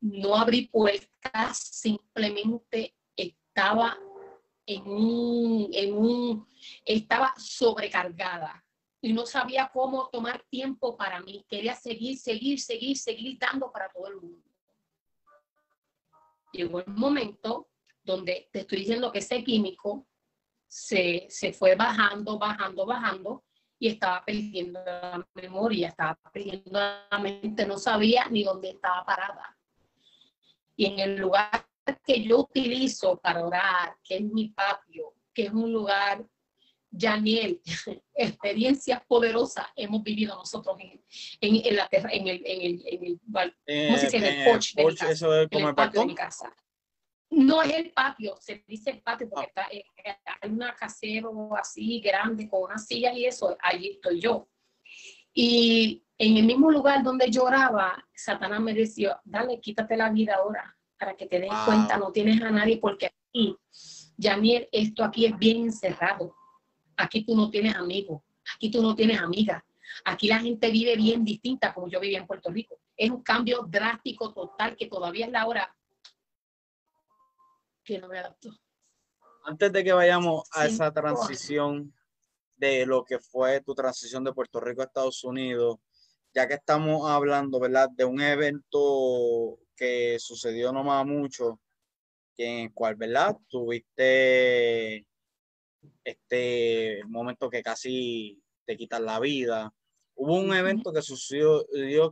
no abrí puertas, simplemente estaba en un, en un, estaba sobrecargada y no sabía cómo tomar tiempo para mí. Quería seguir, seguir, seguir, seguir dando para todo el mundo. Llegó el momento donde te estoy diciendo que ese químico se, se fue bajando, bajando, bajando y estaba perdiendo la memoria, estaba perdiendo la mente, no sabía ni dónde estaba parada. Y en el lugar que yo utilizo para orar, que es mi patio, que es un lugar Janiel, experiencias poderosas hemos vivido nosotros en, en, en la en el, en el, en el, ¿cómo se dice? En el porch, de, mi casa, eso es como el patio de mi casa. No es el patio, se dice el patio porque está, eh, hay una casero así grande con unas sillas y eso, allí estoy yo. Y en el mismo lugar donde lloraba, Satanás me decía, dale, quítate la vida ahora para que te des cuenta, no tienes a nadie porque aquí, Janiel, esto aquí es bien encerrado Aquí tú no tienes amigos, aquí tú no tienes amigas. Aquí la gente vive bien distinta como yo vivía en Puerto Rico. Es un cambio drástico total que todavía es la hora que no me adapto. Antes de que vayamos a esa transición de lo que fue tu transición de Puerto Rico a Estados Unidos, ya que estamos hablando, ¿verdad? De un evento que sucedió no más mucho, en el cual, ¿verdad? Tuviste este momento que casi te quitan la vida. Hubo un evento que sucedió,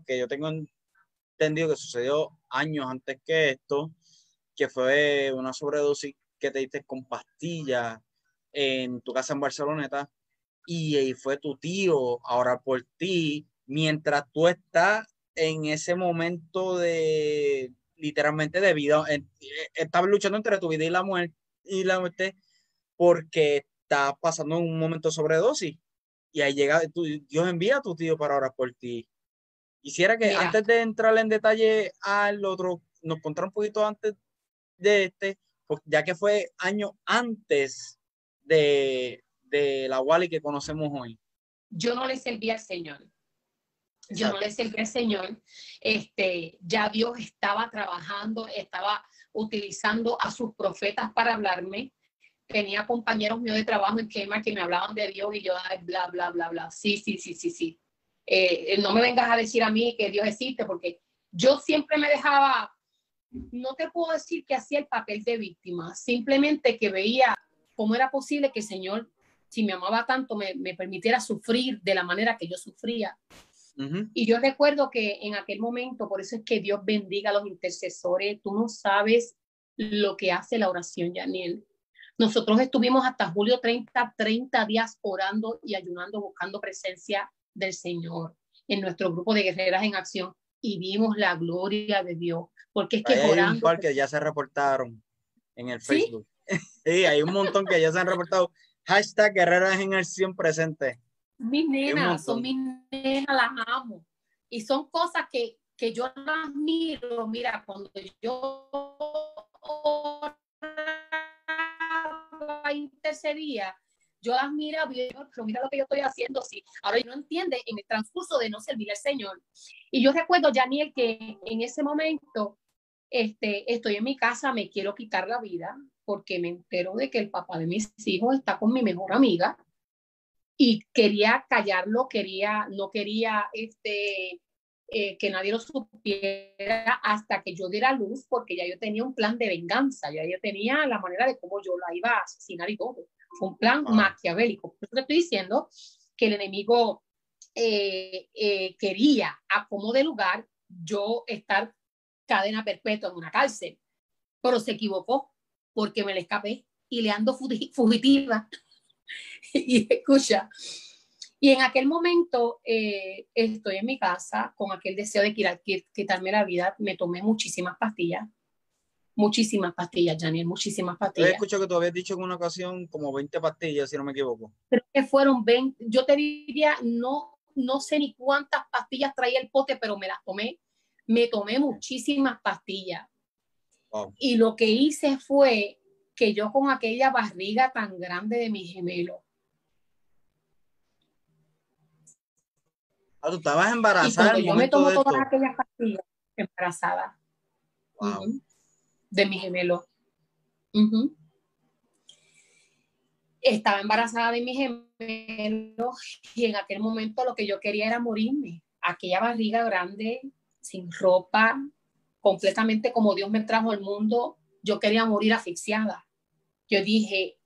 que yo tengo entendido que sucedió años antes que esto, que fue una sobredosis que te diste con pastillas en tu casa en Barceloneta y, y fue tu tío ahora por ti mientras tú estás en ese momento de literalmente de vida, estás luchando entre tu vida y la muerte y la muerte porque está pasando un momento sobredosis. Y ahí llega, Dios envía a tu tío para orar por ti. Quisiera que antes de entrar en detalle al otro, nos contara un poquito antes de este, ya que fue año antes de, de la Wally que conocemos hoy. Yo no le serví al Señor. Yo no le serví al Señor. Este, ya Dios estaba trabajando, estaba utilizando a sus profetas para hablarme tenía compañeros míos de trabajo en Kmart que me hablaban de Dios y yo, bla, bla, bla, bla. Sí, sí, sí, sí, sí. Eh, no me vengas a decir a mí que Dios existe, porque yo siempre me dejaba no te puedo decir que hacía el papel de víctima, simplemente que veía cómo era posible que el Señor, si me amaba tanto, me, me permitiera sufrir de la manera que yo sufría. Y yo recuerdo que en aquel momento, por eso es que Dios bendiga a los intercesores, tú no sabes lo que hace la oración, Yaniel. Nosotros estuvimos hasta julio 30, 30 días orando y ayunando, buscando presencia del Señor en nuestro grupo de guerreras en acción y vimos la gloria de Dios. Porque es que hay un par que ya se reportaron en el Facebook. ¿Sí? hay un montón que ya se han reportado. Hashtag guerreras en acción presente. Mis nenas, son mis nenas, las amo. Y son cosas que, que yo las miro. Mira, cuando yo intercedía, yo las mira, pero mira lo que yo estoy haciendo, sí. Ahora no entiende en el transcurso de no servir al Señor. Y yo recuerdo, Janiel, que en ese momento este, estoy en mi casa, me quiero quitar la vida porque me entero de que el papá de mis hijos está con mi mejor amiga y quería callarlo, quería, no quería este, eh, que nadie lo supiera hasta que yo diera luz, porque ya yo tenía un plan de venganza, ya yo tenía la manera de cómo yo la iba a asesinar y todo. Fue un plan ah. maquiavélico. Por eso estoy diciendo que el enemigo eh, eh, quería, a como de lugar, yo estar cadena perpetua en una cárcel, pero se equivocó porque me le escapé y le ando fugitiva. y escucha, y en aquel momento eh, estoy en mi casa con aquel deseo de quitarme la vida. Me tomé muchísimas pastillas. Muchísimas pastillas, Janiel, muchísimas pastillas. Yo escucho que tú habías dicho en una ocasión como 20 pastillas, si no me equivoco. Creo que fueron 20. Yo te diría, no, no sé ni cuántas pastillas traía el pote, pero me las tomé. Me tomé muchísimas pastillas. Y lo que hice fue que yo con aquella barriga tan grande de mi gemelo, Ah, tú estabas embarazada. yo me tomo todas aquellas pastillas embarazada. De mi gemelo. Estaba embarazada de mi gemelo y en aquel momento lo que yo quería era morirme. Aquella barriga grande, sin ropa, completamente como Dios me trajo al mundo, yo quería morir asfixiada. Yo dije,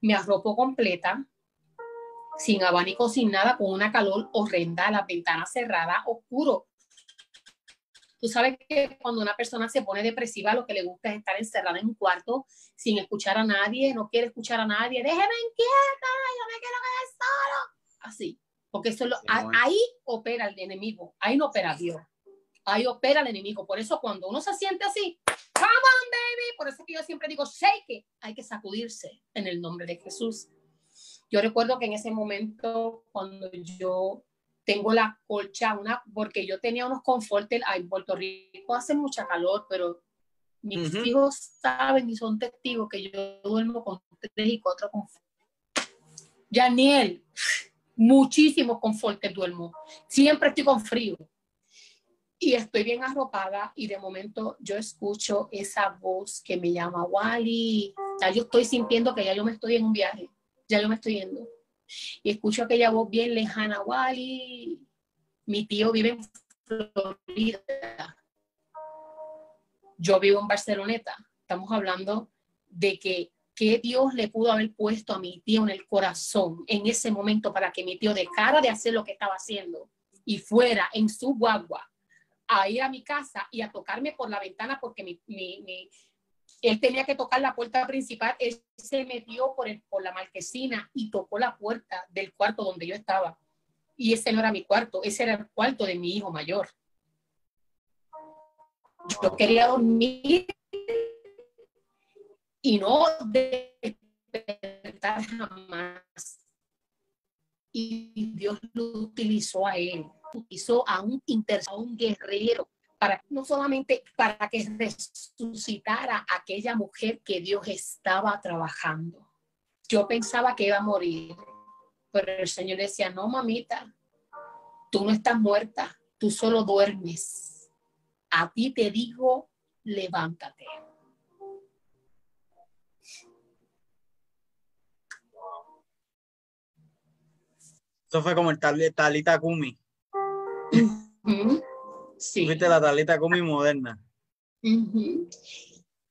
me arropo completa, sin abanico, sin nada, con una calor horrenda, las ventanas cerradas, oscuro. Tú sabes que cuando una persona se pone depresiva, lo que le gusta es estar encerrada en un cuarto sin escuchar a nadie, no quiere escuchar a nadie, déjeme inquieta, yo me quiero quedar solo. Así, porque eso ahí opera el enemigo, ahí no opera Dios, ahí opera el enemigo. Por eso cuando uno se siente así, come on baby, por eso que yo siempre digo, shake it, hay que sacudirse en el nombre de Jesús. Yo recuerdo que en ese momento, cuando yo tengo la colcha, una, porque yo tenía unos confortes, en Puerto Rico hace mucha calor, pero mis hijos saben y son testigos que yo duermo con tres y cuatro confortes. Janiel, muchísimos confortes duermo. Siempre estoy con frío. Y estoy bien arropada y de momento yo escucho esa voz que me llama Wally. Ya yo estoy sintiendo que ya yo me estoy en un viaje ya yo me estoy yendo. Y escucho aquella voz bien lejana, Wally, mi tío vive en Florida. Yo vivo en Barceloneta. Estamos hablando de que qué Dios le pudo haber puesto a mi tío en el corazón en ese momento para que mi tío dejara de hacer lo que estaba haciendo y fuera en su guagua a ir a mi casa y a tocarme por la ventana porque mi, mi, él tenía que tocar la puerta principal, él se metió por, el, por la marquesina y tocó la puerta del cuarto donde yo estaba. Y ese no era mi cuarto, ese era el cuarto de mi hijo mayor. Yo quería dormir y no despertar jamás. Y Dios lo utilizó a él, utilizó a un, a un guerrero para no solamente para que resucitara aquella mujer que Dios estaba trabajando. Yo pensaba que iba a morir, pero el Señor decía, no, mamita, tú no estás muerta, tú solo duermes. A ti te digo, levántate. Eso fue como el talita Kumi. Sí. Fuiste la talita mi moderna.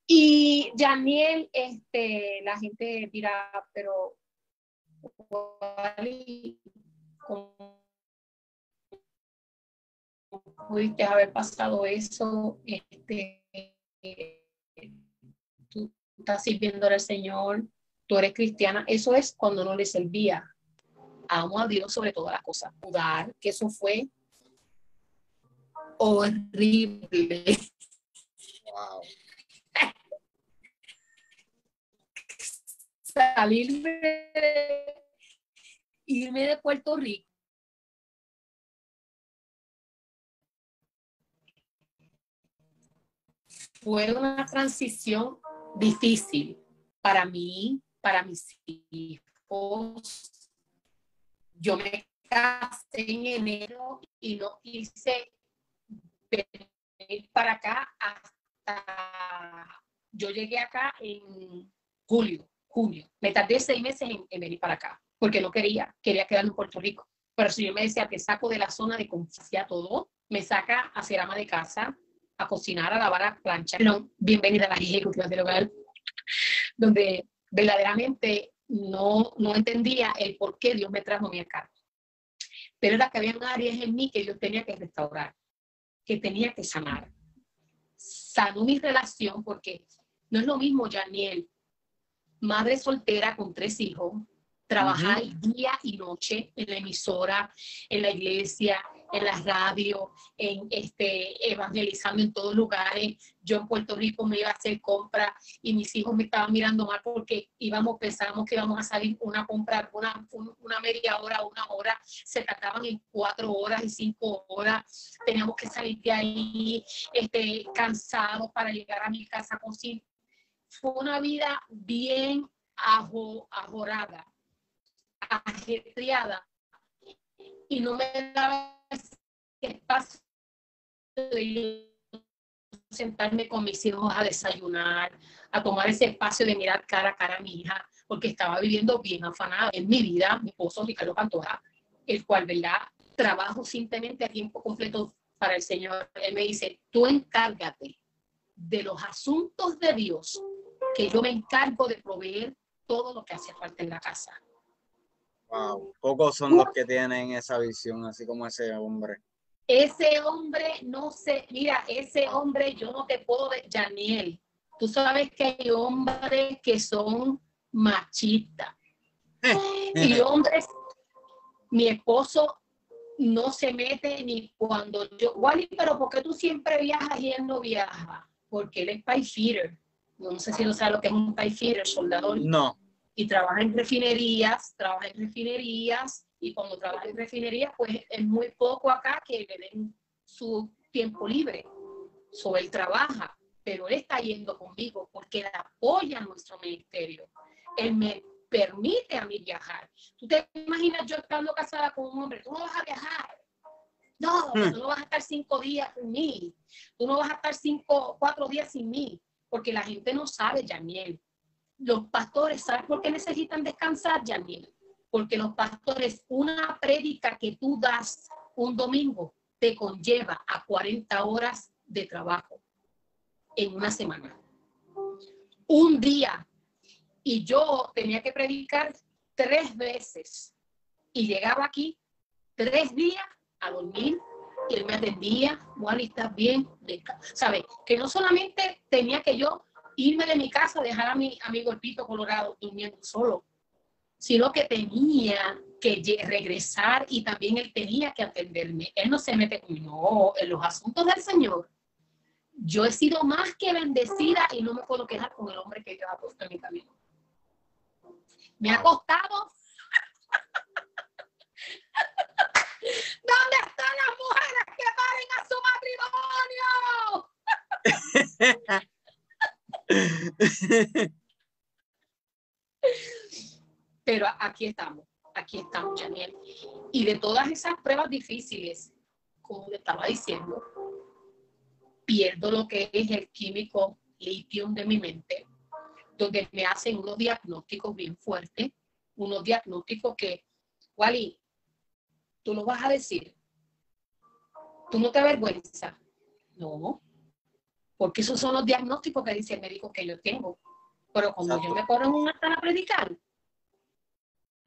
Y Daniel, este, la gente dirá, pero ¿cómo pudiste haber pasado eso? Este, tú estás sirviendo al Señor, tú eres cristiana. Eso es cuando no le servía. Amo a Dios sobre todas las cosas. Dudar que eso fue horrible. Wow. salirme, irme de Puerto Rico. Fue una transición difícil para mí, para mis hijos. Yo me casé en enero y no quise venir para acá hasta yo llegué acá en julio junio. Me tardé seis meses en, venir para acá, porque no quería, quería quedarme en Puerto Rico. Pero si yo me decía, que saco de la zona de confianza todo, me saca a ser ama de casa, a cocinar, a lavar, a planchar. No, bienvenida a las ejecutivas del hogar, donde verdaderamente no, no entendía el por qué Dios me trajo mí acá. Pero era que había áreas en mí que Dios tenía que restaurar, que tenía que sanar. Sanó mi relación porque no es lo mismo, Janiel, madre soltera con tres hijos, trabajar día y noche en la emisora, en la iglesia, en la radio, en este, evangelizando en todos lugares. Yo en Puerto Rico me iba a hacer compras y mis hijos me estaban mirando mal porque íbamos, pensábamos que íbamos a salir una compra, una, una media hora, una hora, se trataban en cuatro horas y cinco horas. Teníamos que salir de ahí este, cansados para llegar a mi casa con fue una vida bien ajo, ajorada, ajetreada, y no me daba espacio de sentarme con mis hijos a desayunar, a tomar ese espacio de mirar cara a cara a mi hija, porque estaba viviendo bien afanada en mi vida, mi esposo Ricardo Pantoja, el cual, ¿verdad? Trabajo simplemente a tiempo completo para el Señor. Él me dice, tú encárgate de los asuntos de Dios que yo me encargo de proveer todo lo que hace falta en la casa. Wow, pocos son los que tienen esa visión, así como ese hombre. Ese hombre, no sé, mira, ese hombre, yo no te puedo, de, Daniel, tú sabes que hay hombres que son machistas. y hombres, mi esposo no se mete ni cuando yo, Wally, pero ¿por qué tú siempre viajas y él no viaja? Porque él es pie feeder no sé si no sabe lo que es un pipefitter, soldador. No. Y trabaja en refinerías, trabaja en refinerías, y cuando trabaja en refinerías, pues es muy poco acá que le den su tiempo libre. So, él trabaja, pero él está yendo conmigo porque él apoya nuestro ministerio. Él me permite a mí viajar. ¿Tú te imaginas yo estando casada con un hombre? Tú no vas a viajar. No, hmm. tú no vas a estar cinco días sin mí. Tú no vas a estar cinco, cuatro días sin mí porque la gente no sabe, Yaniel. Los pastores, ¿sabes por qué necesitan descansar, Yaniel? Porque los pastores, una prédica que tú das un domingo te conlleva a 40 horas de trabajo en una semana. Un día. Y yo tenía que predicar tres veces. Y llegaba aquí tres días a dormir y él me atendía, Juan, ¿estás bien? ¿Sabes? Que no solamente tenía que yo irme de mi casa, dejar a mi amigo el Pito Colorado durmiendo solo, sino que tenía que regresar y también él tenía que atenderme. Él no se mete no, en los asuntos del Señor. Yo he sido más que bendecida y no me puedo quejar con el hombre que Dios ha puesto en mi camino. Me ha costado ¿Dónde están las mujeres que paren a su matrimonio? Pero aquí estamos, aquí estamos, Janiel. Y de todas esas pruebas difíciles, como le estaba diciendo, pierdo lo que es el químico litio de mi mente, donde me hacen unos diagnósticos bien fuertes, unos diagnósticos que, Wally, tú lo vas a decir. Tú no te avergüenzas. No. Porque esos son los diagnósticos que dice el médico que yo tengo. Pero cuando yo me pongo en un altar a predicar,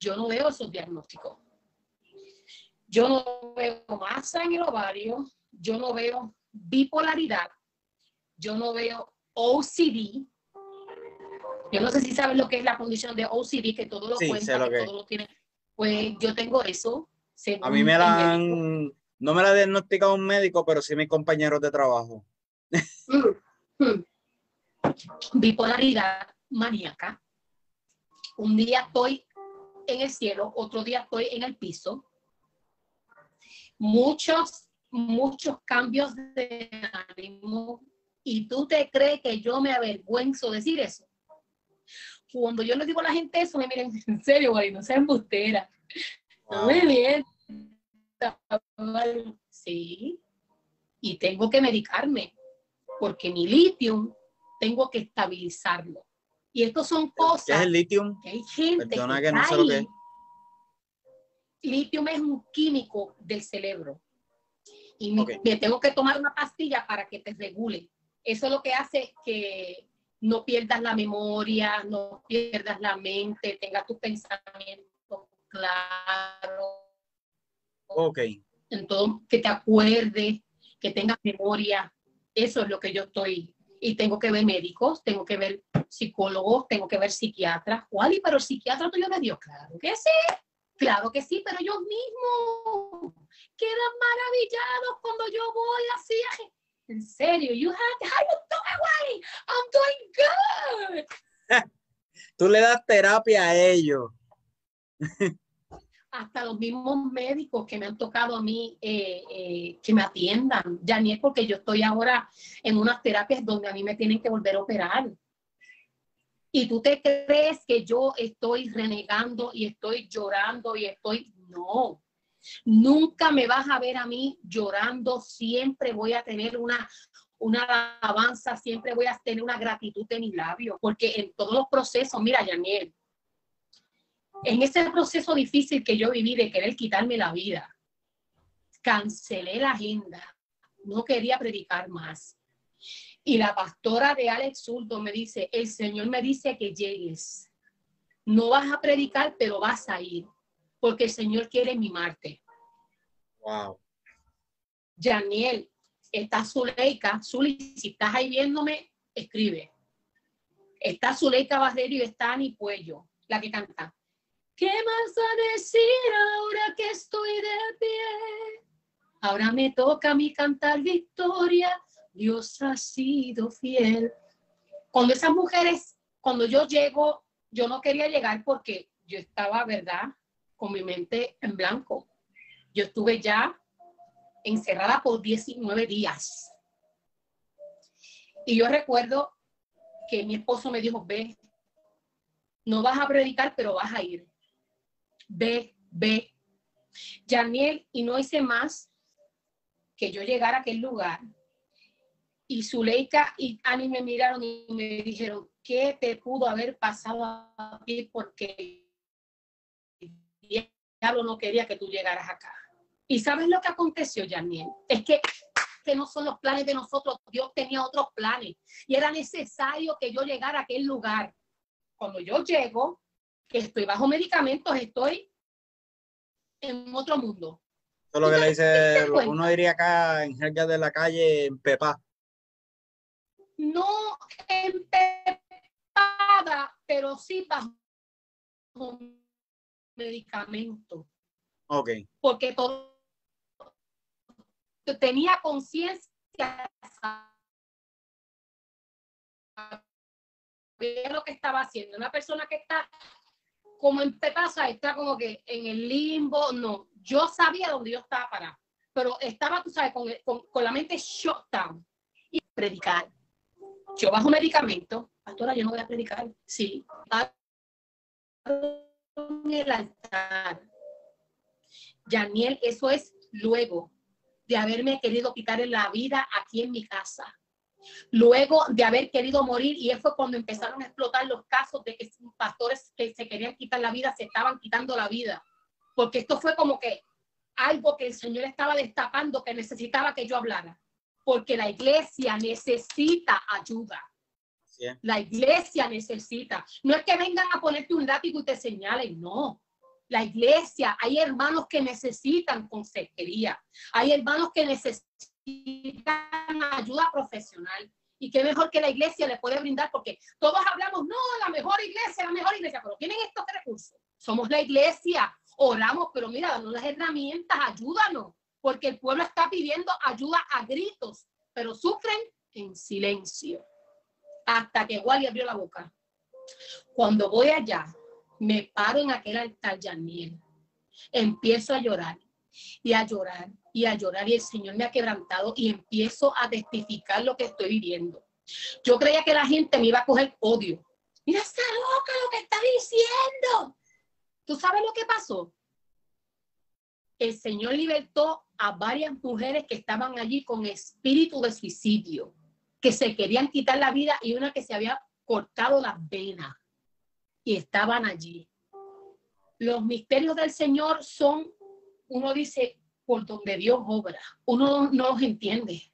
yo no veo esos diagnósticos. Yo no veo masa en el ovario, yo no veo bipolaridad, yo no veo OCD. Yo no sé si sabes lo que es la condición de OCD, que todo lo cuenta, que, todo lo tiene. Pues yo tengo eso. A mí me la han, no me la ha diagnosticado un médico, pero sí mis compañeros de trabajo. Mm, mm. Bipolaridad maníaca. Un día estoy en el cielo, otro día estoy en el piso. Muchos, muchos cambios de ánimo. Y tú te crees que yo me avergüenzo decir eso. Cuando yo le digo a la gente eso, me miren, en serio, güey, no seas embustera. Muy bien. Sí. Y tengo que medicarme, porque mi litio tengo que estabilizarlo. Y estos son cosas. ¿Qué es el litio? Que hay gente que, no sé lo que es. Litio es un químico del cerebro. Y me, tengo que tomar una pastilla para que te regule. Eso es lo que hace que no pierdas la memoria, no pierdas la mente, tengas tus pensamientos claros. Ok. Entonces, que te acuerdes, que tengas memoria. Eso es lo que yo estoy y tengo que ver médicos, tengo que ver psicólogos, tengo que ver psiquiatras. ¿Cuál? Pero el psiquiatra tuyo de Dios, claro que sí, claro que sí, pero ellos mismos quedan maravillados cuando yo voy así. En serio, you have, doing, I'm doing good. Tú le das terapia a ellos. hasta los mismos médicos que me han tocado a mí eh, eh, que me atiendan. Ya porque yo estoy ahora en unas terapias donde a mí me tienen que volver a operar. Y tú te crees que yo estoy renegando y estoy llorando y estoy... No, nunca me vas a ver a mí llorando, siempre voy a tener una, una alabanza, siempre voy a tener una gratitud en mis labios, porque en todos los procesos, mira, Yaniel, en ese proceso difícil que yo viví de querer quitarme la vida, cancelé la agenda, no quería predicar más. Y la pastora de Alex Zurdo me dice, el Señor me dice que llegues. No vas a predicar, pero vas a ir, porque el Señor quiere mimarte. Wow. Janiel, está Zuleika, Zuli, si estás ahí viéndome, escribe. Está Zuleika Barrero y está Ani Puello, la que canta. ¿Qué más a decir ahora que estoy de pie? Ahora me toca a mí cantar victoria. Dios ha sido fiel. Cuando esas mujeres, cuando yo llego, yo no quería llegar porque yo estaba, ¿verdad? Con mi mente en blanco. Yo estuve ya encerrada por 19 días. Y yo recuerdo que mi esposo me dijo, ve, no vas a predicar, pero vas a ir ve, ve. Yaniel, y no hice más que yo llegar a aquel lugar. Y Zuleika y Ani me miraron y me dijeron, ¿qué te pudo haber pasado a ti? Porque el diablo no quería que tú llegaras acá. ¿Y sabes lo que aconteció, Yaniel? Es que, no son los planes de nosotros. Dios tenía otros planes. Y era necesario que yo llegara a aquel lugar. Cuando yo llego, estoy bajo medicamentos, estoy en otro mundo. Eso es lo que le dice, uno diría acá en jerga de la calle, en Pepa. No en pero sí bajo medicamento. Ok. Porque todo tenía conciencia de lo que estaba haciendo. Una persona que está como en pasa, está como que en el limbo, no, yo sabía dónde yo estaba parado, pero estaba, tú sabes, con, con, la mente shut down. Y predicar. Yo bajo medicamento, pastora, yo no voy a predicar, sí, en el altar. Yaniel, eso es luego de haberme querido quitar la vida aquí en mi casa luego de haber querido morir y fue cuando empezaron a explotar los casos de que pastores que se querían quitar la vida se estaban quitando la vida, porque esto fue como que algo que el Señor estaba destapando que necesitaba que yo hablara, porque la iglesia necesita ayuda. La iglesia necesita. No es que vengan a ponerte un látigo y te señalen, no. La iglesia, hay hermanos que necesitan consejería, hay hermanos que necesitan ayuda profesional. Y qué mejor que la iglesia le puede brindar, porque todos hablamos, no, la mejor iglesia, la mejor iglesia, pero tienen estos recursos. Somos la iglesia, oramos, pero mira, danos las herramientas, ayúdanos, porque el pueblo está pidiendo ayuda a gritos, pero sufren en silencio. Hasta que Wally abrió la boca. Cuando voy allá, me paro en aquel altar, Yaniel, empiezo a llorar y a llorar y a llorar y el Señor me ha quebrantado y empiezo a testificar lo que estoy viviendo. Yo creía que la gente me iba a coger odio. Mira esa loca lo que está diciendo. ¿Tú sabes lo que pasó? El Señor libertó a varias mujeres que estaban allí con espíritu de suicidio, que se querían quitar la vida y una que se había cortado las venas y estaban allí. Los misterios del Señor son, uno dice, por donde Dios obra. Uno no los entiende.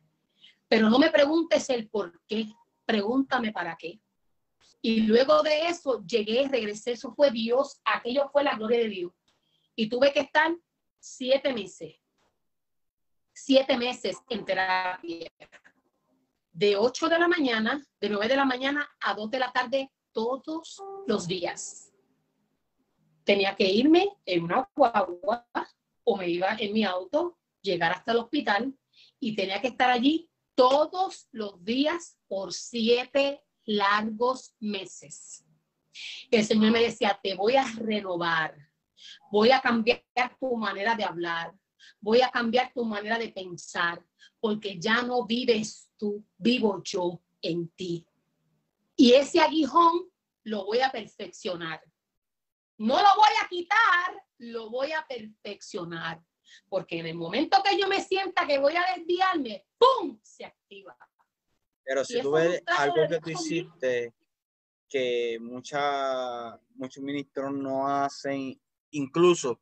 Pero no me preguntes el por qué, pregúntame para qué. Y luego de eso llegué, regresé, eso fue Dios, aquello fue la gloria de Dios. Y tuve que estar siete meses, siete meses en terapia. De 8 de la mañana, de 9 de la mañana a 2 de la tarde, todos los días. Tenía que irme en una guagua o me iba en mi auto, llegar hasta el hospital y tenía que estar allí todos los días por siete largos meses. El Señor me decía, te voy a renovar, voy a cambiar tu manera de hablar, voy a cambiar tu manera de pensar, porque ya no vives tú, vivo yo en ti. Y ese aguijón lo voy a perfeccionar. No lo voy a quitar, lo voy a perfeccionar. Porque en el momento que yo me sienta que voy a desviarme, ¡pum! se activa. Pero si tú ves algo que tú hiciste que mucha, muchos ministros no hacen, incluso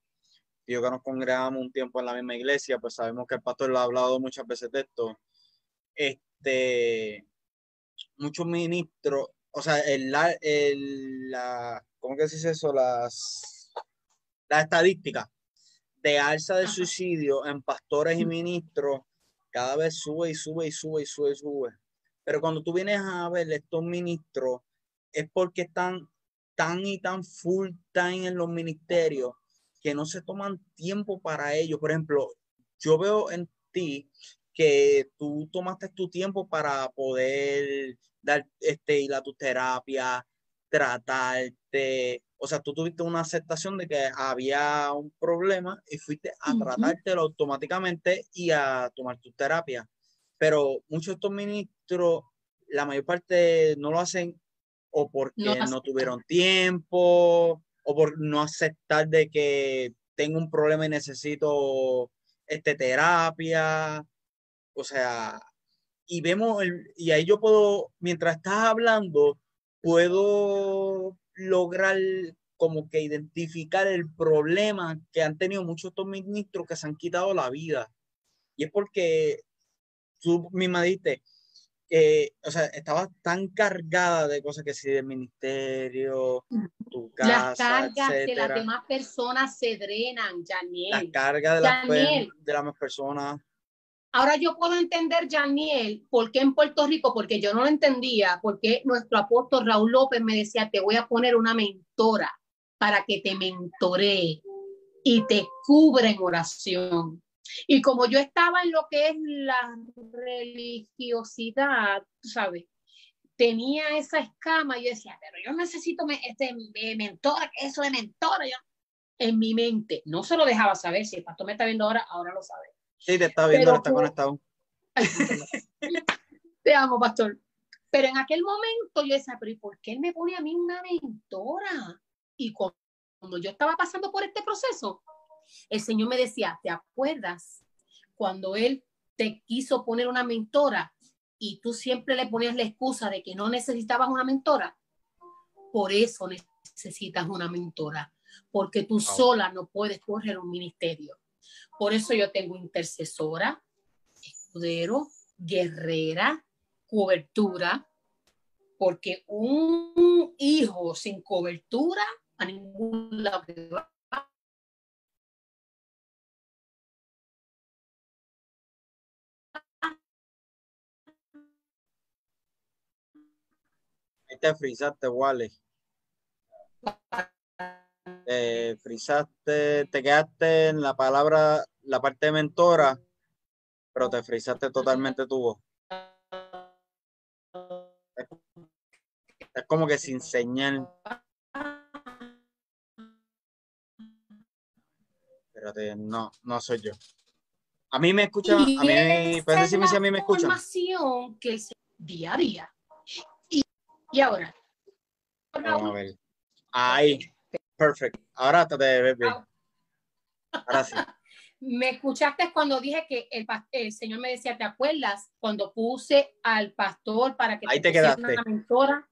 yo que nos congregamos un tiempo en la misma iglesia, pues sabemos que el pastor lo ha hablado muchas veces de esto. Este, muchos ministros, o sea, el, el, la, ¿cómo que se dice eso? Las, la estadística de alza de suicidio en pastores y ministros cada vez sube y sube y sube y sube y sube. Pero cuando tú vienes a ver estos ministros, es porque están tan y tan full time en los ministerios que no se toman tiempo para ellos. Por ejemplo, yo veo en ti que tú tomaste tu tiempo para poder dar este, ir a tu terapia, tratarte. O sea, tú tuviste una aceptación de que había un problema y fuiste a tratártelo automáticamente y a tomar tu terapia. Pero muchos de estos ministros, la mayor parte no lo hacen o porque no, tuvieron tiempo o por no aceptar de que tengo un problema y necesito este terapia. O sea, y vemos, el, y ahí yo puedo, mientras estás hablando, puedo lograr como que identificar el problema que han tenido muchos estos ministros que se han quitado la vida. Y es porque tú misma dijiste, que, o sea, estabas tan cargada de cosas que sí, del ministerio, tu casa, Las cargas de las demás personas se drenan, Janiel. Las cargas de, las, de las demás personas Ahora yo puedo entender, Janiel, por qué en Puerto Rico, porque yo no lo entendía, porque nuestro apóstol Raúl López me decía, te voy a poner una mentora para que te mentoree y te cubra en oración. Y como yo estaba en lo que es la religiosidad, ¿sabes? Tenía esa escama y yo decía, pero yo necesito este mentor, eso de mentora. En mi mente, no se lo dejaba saber, si el pastor me está viendo ahora, ahora lo sabe Sí, te está viendo, está conectado. te amo, pastor. Pero en aquel momento yo decía, pero ¿y por qué él me pone a mí una mentora? Y cuando yo estaba pasando por este proceso, el Señor me decía, ¿te acuerdas cuando Él te quiso poner una mentora y tú siempre le ponías la excusa de que no necesitabas una mentora? Por eso necesitas una mentora, porque tú sola no puedes correr un ministerio. Por eso yo tengo intercesora, escudero, guerrera, cobertura, porque un hijo sin cobertura a ningún lado te frisaste, Wally. Te frisaste, te quedaste en la palabra, la parte de mentora, pero te frisaste totalmente tu voz. Es como que sin señal. Espérate, no, no soy yo. A mí me escuchan, a mí, puedes decirme si a mí me escuchan. Información que es día a día. Y ahora. Vamos a ver. Ahí. Perfecto. Ahora te ves bien. Ahora sí. Me escuchaste cuando dije que el, el, Señor me decía, ¿te acuerdas? Cuando puse al pastor para que Ahí te, quedaste. una mentora.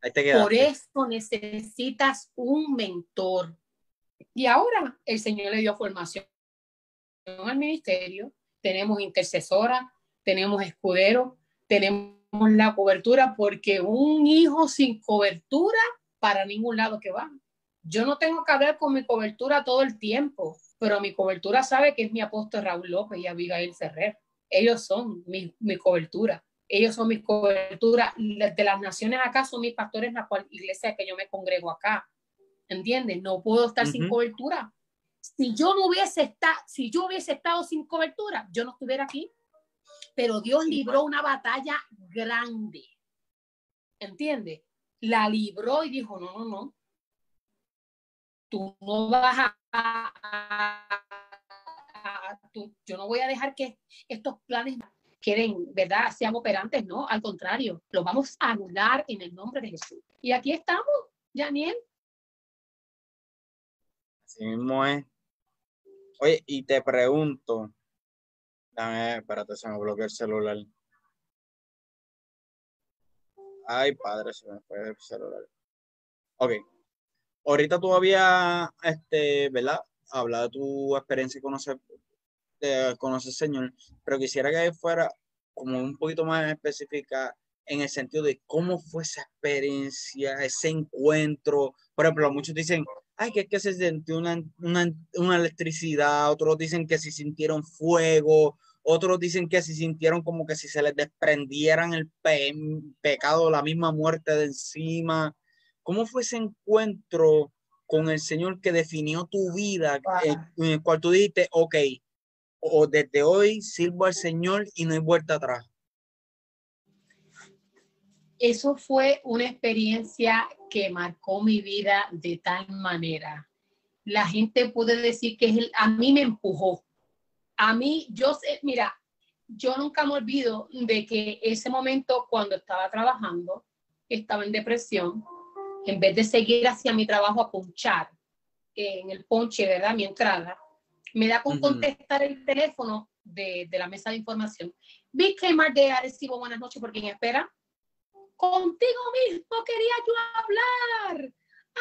Ahí te quedaste. Por eso necesitas un mentor. Y ahora el Señor le dio formación al ministerio. Tenemos intercesora, tenemos escudero, tenemos la cobertura porque un hijo sin cobertura para ningún lado que va. Yo no tengo que hablar con mi cobertura todo el tiempo, pero mi cobertura sabe que es mi apóstol Raúl López y Abigail Ferrer. Ellos son mi, mi cobertura. Ellos son mi cobertura. De las naciones acá son mis pastores en la cual iglesia que yo me congrego acá. ¿Entiendes? No puedo estar sin cobertura. Si yo no hubiese estado, si yo hubiese estado sin cobertura, yo no estuviera aquí pero Dios libró una batalla grande. ¿Entiendes? La libró y dijo, no, no, no. Tú no vas a... yo no voy a dejar que estos planes queden, ¿verdad? Sean operantes, no, al contrario, los vamos a anular en el nombre de Jesús. Y aquí estamos, Janiel. Así mismo es. Oye, y te pregunto, Dame, espérate, se me bloqueó el celular. Ay, padre, se me fue el celular. Ok. Ahorita tú habías, este, ¿verdad? Hablado de tu experiencia y conocer, de conocer Señor, pero quisiera que fuera como un poquito más específica en el sentido de cómo fue esa experiencia, ese encuentro. Por ejemplo, muchos dicen, ay, que es que se sintió una, una, electricidad, otros dicen que si sintieron fuego, otros dicen que si sintieron como que si se les desprendieran el pecado, la misma muerte de encima. ¿Cómo fue ese encuentro con el Señor que definió tu vida, en el cual tú dijiste, ok, o desde hoy sirvo al Señor y no hay vuelta atrás? Eso fue una experiencia que marcó mi vida de tal manera. La gente puede decir que a mí me empujó. A mí, yo sé, mira, yo nunca me olvido de que ese momento cuando estaba trabajando, estaba en depresión, en vez de seguir hacia mi trabajo a ponchar en el ponche, ¿verdad? Mi entrada, me da con contestar el teléfono de, de, la mesa de información. Big Kmart de Arecibo, buenas noches, ¿por quién espera? Contigo mismo quería yo hablar.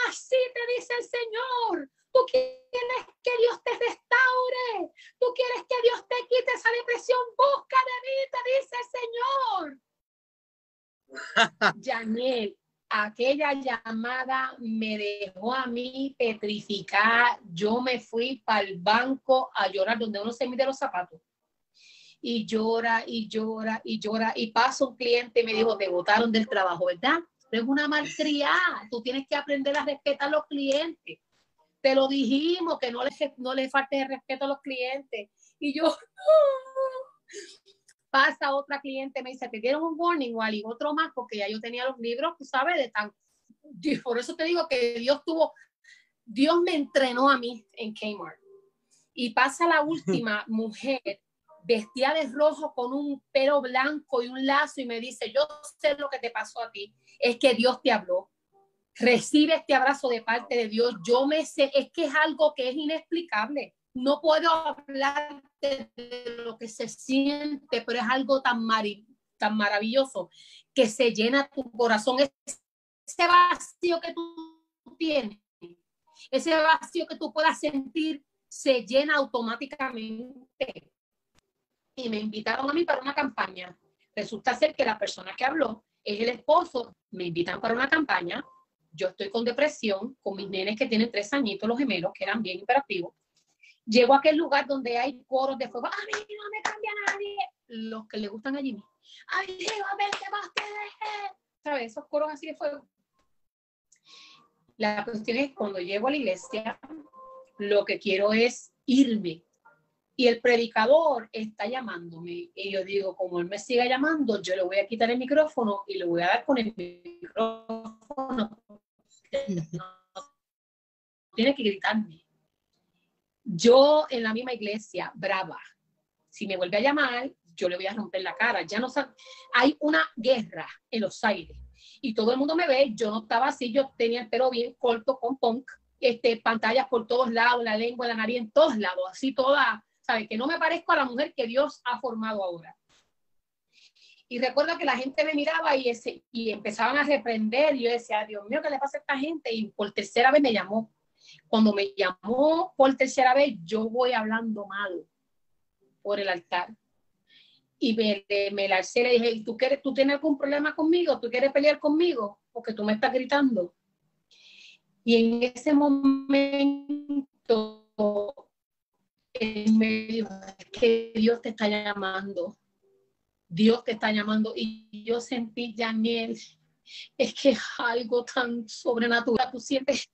Así te dice el Señor. Tú quieres que Dios te restaure. Tú quieres que Dios te quite esa depresión. Busca de mí, te dice el Señor. Janel, aquella llamada me dejó a mí petrificar. Yo me fui para el banco a llorar donde uno se mide los zapatos y llora y llora y llora. Y pasa un cliente y me dijo, te botaron del trabajo, ¿verdad? es una malcriada, tú tienes que aprender a respetar a los clientes. Te lo dijimos, que no le, no le falte el respeto a los clientes. Y yo, pasa otra cliente, me dice, te dieron un warning, o y otro más, porque ya yo tenía los libros, tú sabes, de tan... Por eso te digo que Dios tuvo, Dios me entrenó a mí en Kmart. Y pasa la última mujer vestida de rojo con un pelo blanco y un lazo y me dice, yo sé lo que te pasó a ti, es que Dios te habló. Recibe este abrazo de parte de Dios. Yo me sé, es que es algo que es inexplicable. No puedo hablar de lo que se siente, pero es algo tan, tan maravilloso que se llena tu corazón. Ese vacío que tú tienes, ese vacío que tú puedas sentir, se llena automáticamente y me invitaron a mí para una campaña. Resulta ser que la persona que habló es el esposo, me invitan para una campaña, yo estoy con depresión, con mis nenes que tienen tres añitos, los gemelos, que eran bien imperativos. Llego a aquel lugar donde hay coros de fuego. A mí no me cambia nadie. Los que le gustan a Jimmy. A más te deje. ¿Sabes? Esos coros así de fuego. La cuestión es cuando llego a la iglesia, lo que quiero es irme. Y el predicador está llamándome. Y yo digo, como él me siga llamando, yo le voy a quitar el micrófono y le voy a dar con el micrófono. tiene que gritarme. Yo en la misma iglesia, brava. Si me vuelve a llamar, yo le voy a romper la cara. Ya no hay una guerra en los aires y todo el mundo me ve. Yo no estaba así, yo tenía el pelo bien corto con punk, este, pantallas por todos lados, la lengua, la nariz en todos lados, así toda, ¿sabes? Que no me parezco a la mujer que Dios ha formado ahora. Y recuerdo que la gente me miraba y, y empezaban a reprender. Y yo decía, Dios mío, ¿qué le pasa a esta gente? Y por tercera vez me llamó. Cuando me llamó por tercera vez, yo voy hablando mal por el altar y me, me la alcé y le dije, ¿tú, quieres, ¿tú tienes algún problema conmigo? ¿Tú quieres pelear conmigo? Porque tú me estás gritando. Y en ese momento, me dijo, que Dios te está llamando. Dios te está llamando. Y yo sentí, Daniel, es que es algo tan sobrenatural. Tú sientes,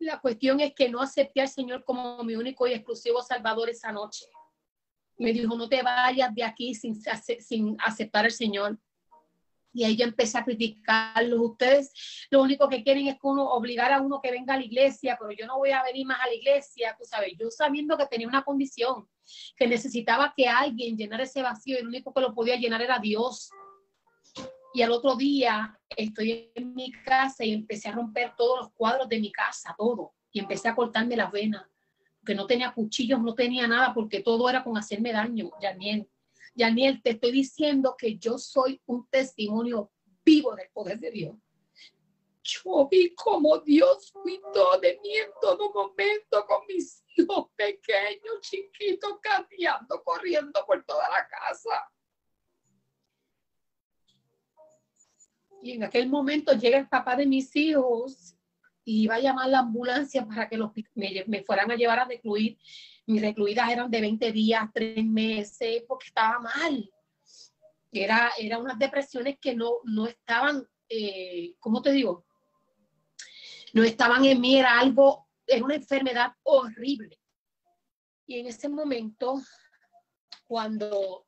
la cuestión es que no acepté al Señor como mi único y exclusivo Salvador esa noche me dijo, no te vayas de aquí sin, aceptar al Señor. Y ahí yo empecé a criticarlos. Ustedes lo único que quieren es que uno obligar a uno que venga a la iglesia, pero yo no voy a venir más a la iglesia, tú sabes, yo sabiendo que tenía una condición, que necesitaba que alguien llenara ese vacío y el único que lo podía llenar era Dios. Y al otro día estoy en mi casa y empecé a romper todos los cuadros de mi casa, todo. Y empecé a cortarme las venas que no tenía cuchillos, no tenía nada, porque todo era con hacerme daño, Yaniel. Yaniel, te estoy diciendo que yo soy un testimonio vivo del poder de Dios. Yo vi como Dios cuidó de mí en todo momento con mis hijos pequeños, chiquitos, cambiando, corriendo por toda la casa. Y en aquel momento llega el papá de mis hijos y iba a llamar la ambulancia para que los, me, fueran a llevar a recluir. Mis recluidas eran de 20 días, 3 meses, porque estaba mal. Era, era unas depresiones que no, no estaban, eh, ¿cómo te digo? No estaban en mí, era algo, era una enfermedad horrible. Y en ese momento, cuando,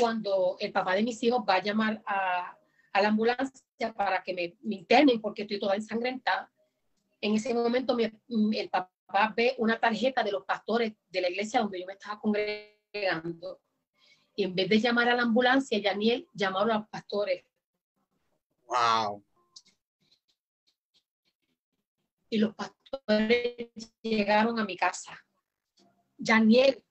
cuando el papá de mis hijos va a llamar a, a la ambulancia, para que me, internen porque estoy toda ensangrentada. En ese momento el papá ve una tarjeta de los pastores de la iglesia donde yo me estaba congregando. Y en vez de llamar a la ambulancia, Daniel llamó a los pastores. Wow. Y los pastores llegaron a mi casa. Daniel,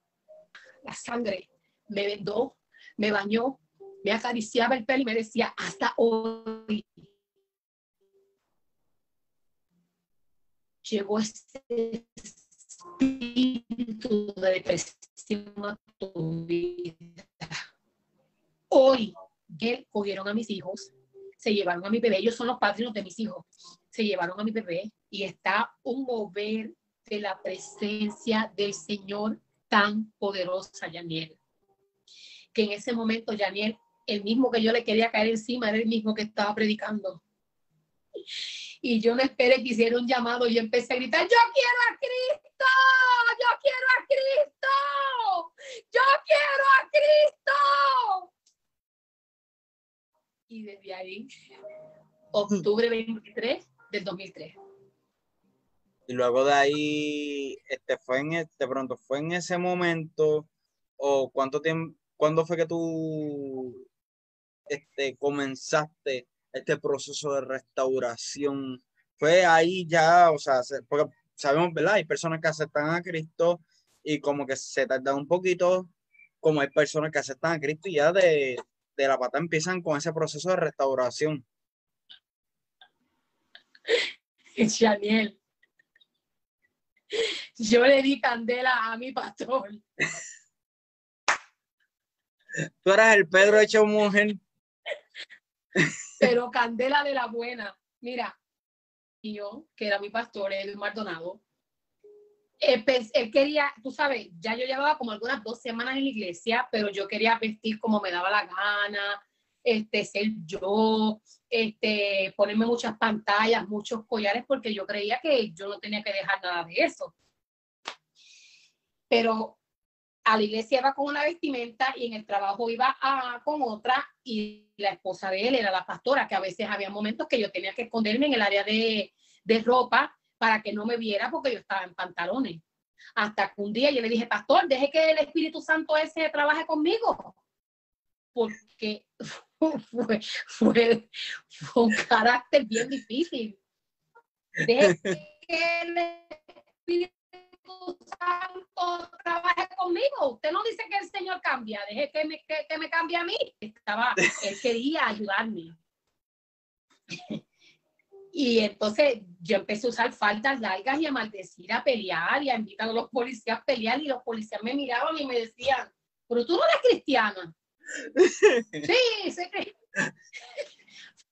la sangre, me vendó, me bañó, me acariciaba el pelo y me decía, hasta hoy llegó este espíritu de depresión a tu vida. Hoy, cogieron a mis hijos, se llevaron a mi bebé, ellos son los padrinos de mis hijos, se llevaron a mi bebé y está un mover de la presencia del Señor tan poderosa, Yaniel. Que en ese momento, Yaniel, el mismo que yo le quería caer encima era el mismo que estaba predicando. Y yo no esperé que hiciera un llamado y empecé a gritar, yo quiero a Cristo, yo quiero a Cristo, yo quiero a Cristo. Y desde ahí, octubre 23 del 2003. Y luego de ahí, este fue en este pronto, fue en ese momento, o cuánto tiempo, ¿cuándo fue que tú este, comenzaste este proceso de restauración? Fue ahí ya, o sea, porque sabemos, ¿verdad? Hay personas que aceptan a Cristo y como que se tardan un poquito, como hay personas que aceptan a Cristo y ya de, de la pata empiezan con ese proceso de restauración. Daniel, yo le di candela a mi pastor. Tú eras el Pedro hecho mujer. Pero candela de la buena. Mira, y yo, que era mi pastor, el Maldonado, él, él, quería, tú sabes, ya yo llevaba como algunas dos semanas en la iglesia, pero yo quería vestir como me daba la gana, este, ser yo, este, ponerme muchas pantallas, muchos collares, porque yo creía que yo no tenía que dejar nada de eso. Pero a la iglesia iba con una vestimenta y en el trabajo iba a, con otra y la esposa de él era la pastora, que a veces había momentos que yo tenía que esconderme en el área de, de ropa para que no me viera porque yo estaba en pantalones. Hasta que un día yo le dije, pastor, deje que el Espíritu Santo ese trabaje conmigo. Porque fue, fue, fue un carácter bien difícil. Santo trabaje conmigo. Usted no dice que el Señor cambia, deje que me, que, me cambie a mí. Estaba, él quería ayudarme. Y entonces yo empecé a usar faldas largas y a maldecir, a pelear y a invitar a los policías a pelear y los policías me miraban y me decían, pero tú no eres cristiana. sí, sí.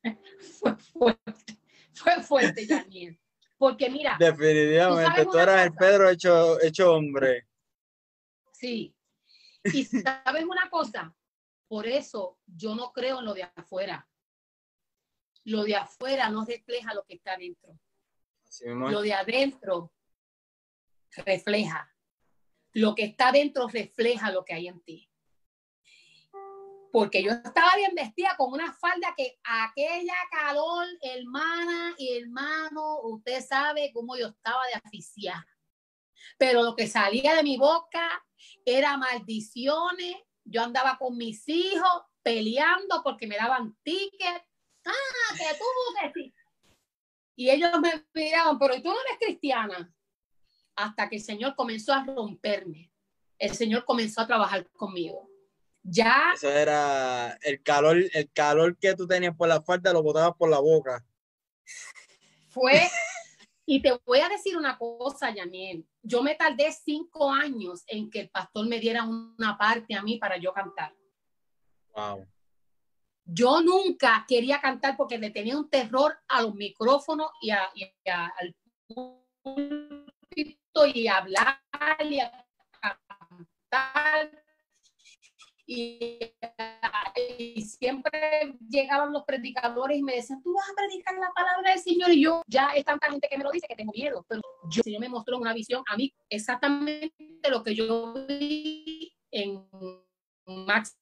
fue fuerte, fue fuerte, Daniel. Porque mira. Definitivamente, tú, eras el Pedro hecho, hecho hombre. Sí. Y sabes una cosa, por eso yo no creo en lo de afuera. Lo de afuera no refleja lo que está adentro. lo de adentro refleja. Lo que está adentro refleja lo que hay en ti porque yo estaba bien vestida con una falda que aquella calor, hermana y hermano, usted sabe cómo yo estaba de aficiada. Pero lo que salía de mi boca era maldiciones. Yo andaba con mis hijos peleando porque me daban tickets. Ah, que tú, que Y ellos me miraban, pero tú no eres cristiana. Hasta que el Señor comenzó a romperme. El Señor comenzó a trabajar conmigo ya. Eso era el calor, el calor que tú tenías por la falda lo botabas por la boca. Fue, y te voy a decir una cosa, Yaniel. Yo me tardé cinco años en que el pastor me diera una parte a mí para yo cantar. Wow. Yo nunca quería cantar porque le tenía un terror a los micrófonos y, a, y al púlpito y a hablar y a cantar y, siempre llegaban los predicadores y me decían, tú vas a predicar la palabra del Señor. Y yo, ya es tanta gente que me lo dice que tengo miedo, pero yo, el Señor me mostró una visión a mí exactamente lo que yo vi en Max.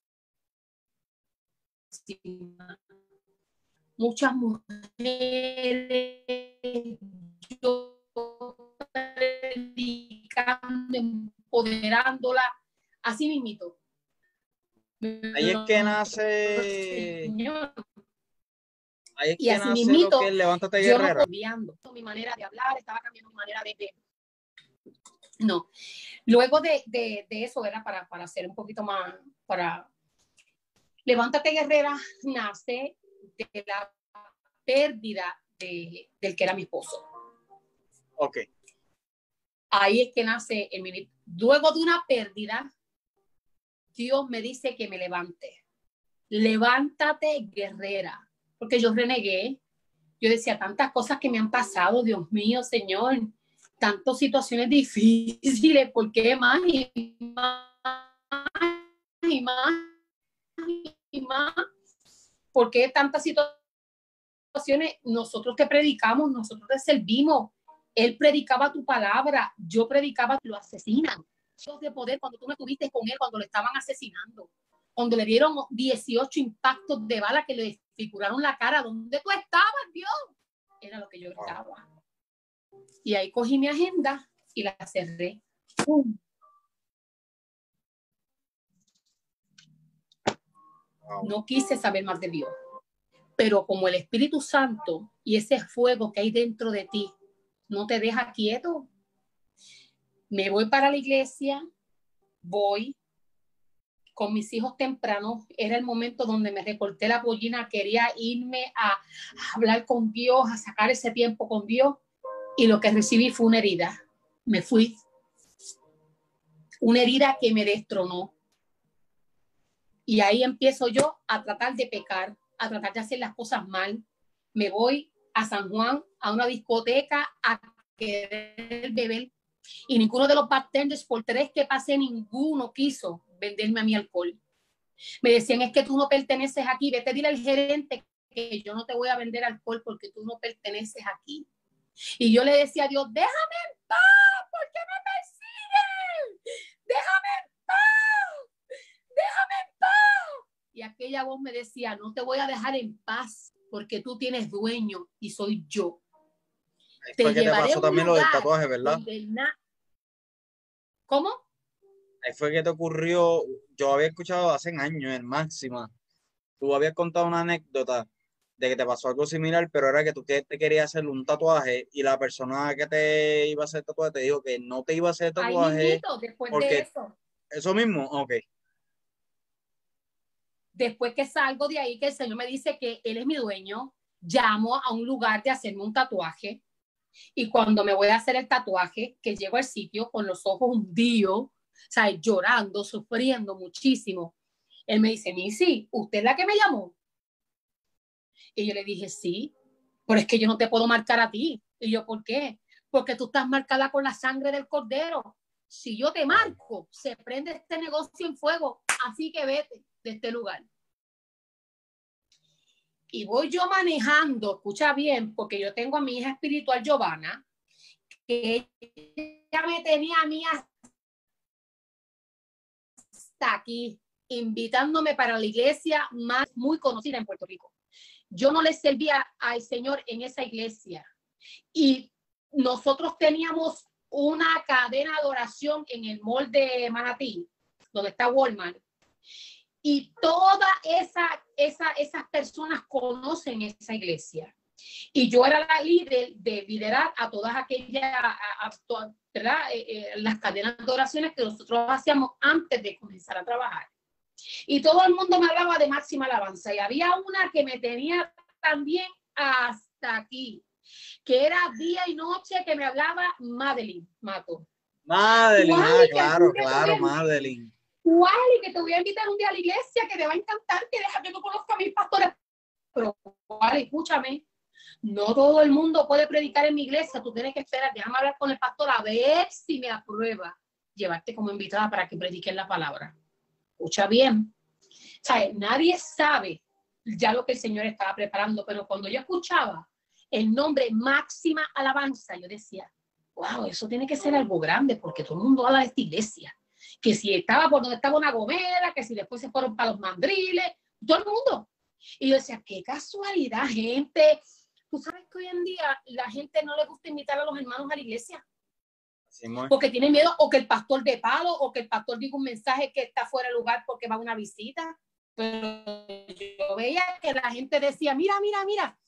Muchas mujeres, yo predicando, empoderándola, así mismito Ahí es que nace. Ahí es que nace lo que levántate guerrera. Yo mi manera de hablar, estaba cambiando mi manera de, No. Luego de, de, de, eso era para, para hacer un poquito más, para Levántate Guerrera nace de la pérdida de, del que era mi esposo. Ok. Ahí es que nace el Luego de una pérdida, Dios me dice que me levante. Levántate, guerrera, porque yo renegué. Yo decía tantas cosas que me han pasado, Dios mío, Señor, tantas situaciones difíciles, ¿por qué más y más y más y más? ¿Por qué tantas situaciones? Nosotros te predicamos, nosotros te servimos. Él predicaba tu palabra, yo predicaba, lo asesinan de poder cuando tú me estuviste con él, cuando lo estaban asesinando, cuando le dieron 18 impactos de bala que le figuraron la cara, ¿dónde tú estabas, Dios? Era lo que yo estaba. Y ahí cogí mi agenda y la cerré. No quise saber más de Dios. Pero como el Espíritu Santo y ese fuego que hay dentro de ti no te deja quieto, me voy para la iglesia, voy con mis hijos tempranos, era el momento donde me recorté la pollina, quería irme a, hablar con Dios, a sacar ese tiempo con Dios, y lo que recibí fue una herida. Me fui. Una herida que me destronó. Y ahí empiezo yo a tratar de pecar, a tratar de hacer las cosas mal. Me voy a San Juan, a una discoteca, a querer beber. Y ninguno de los bartenders, por tres que pasé, ninguno quiso venderme a mi alcohol. Me decían, es que tú no perteneces aquí, vete a decirle al gerente que yo no te voy a vender alcohol porque tú no perteneces aquí. Y yo le decía a Dios, déjame en paz, ¿por qué me persiguen? Déjame en paz, déjame en paz. Y aquella voz me decía, no te voy a dejar en paz porque tú tienes dueño y soy yo. Te fue que te pasó también lo del tatuaje, ¿verdad? ¿Cómo? Ahí fue que te ocurrió, yo había escuchado hace años en Máxima, tú habías contado una anécdota de que te pasó algo similar, pero era que tú te, querías hacer un tatuaje y la persona que te iba a hacer tatuaje te dijo que no te iba a hacer tatuaje. después de eso. Eso mismo, ok. Después que salgo de ahí, que el Señor me dice que Él es mi dueño, llamo a un lugar de hacerme un tatuaje. Y cuando me voy a hacer el tatuaje, que llego al sitio con los ojos hundidos, o llorando, sufriendo muchísimo, él me dice, Missy, ¿usted es la que me llamó? Y yo le dije, sí, pero es que yo no te puedo marcar a ti. Y yo, ¿por qué? Porque tú estás marcada con la sangre del cordero. Si yo te marco, se prende este negocio en fuego. Así que vete de este lugar. Y voy yo manejando, escucha bien, porque yo tengo a mi hija espiritual Giovanna, que ella me tenía a mí hasta aquí, invitándome para la iglesia más muy conocida en Puerto Rico yo no le servía al Señor en esa iglesia. Y nosotros teníamos una cadena de oración en el mall de Manatí, donde está Walmart. Y todas esa, esa, esas personas conocen esa iglesia. Y yo era la líder de liderar a todas aquellas. Eh, eh, las cadenas de oraciones que nosotros hacíamos antes de comenzar a trabajar. Y todo el mundo me hablaba de máxima alabanza. Y había una que me tenía también hasta aquí, que era día y noche que me hablaba Madeline Mato. Madeline, ah, claro, claro, Madeline. Y que te voy a invitar un día a la iglesia, que te va a encantar, que deja que no conozca a mis pastores. Pero, Wally, escúchame, no todo el mundo puede predicar en mi iglesia, tú tienes que esperar, déjame hablar con el pastor a ver si me aprueba llevarte como invitada para que prediquen la palabra escucha bien. O sea, nadie sabe ya lo que el Señor estaba preparando, pero cuando yo escuchaba el nombre máxima alabanza, yo decía, wow, eso tiene que ser algo grande, porque todo el mundo habla de esta iglesia. Que si estaba por donde estaba una gomera, que si después se fueron para los mandriles, todo el mundo. Y yo decía, qué casualidad, gente. Tú sabes que hoy en día la gente no le gusta invitar a los hermanos a la iglesia porque tiene miedo o que el pastor de palo o que el pastor diga un mensaje que está fuera de lugar porque va a una visita. Pero yo veía que la gente decía, mira, mira, mira,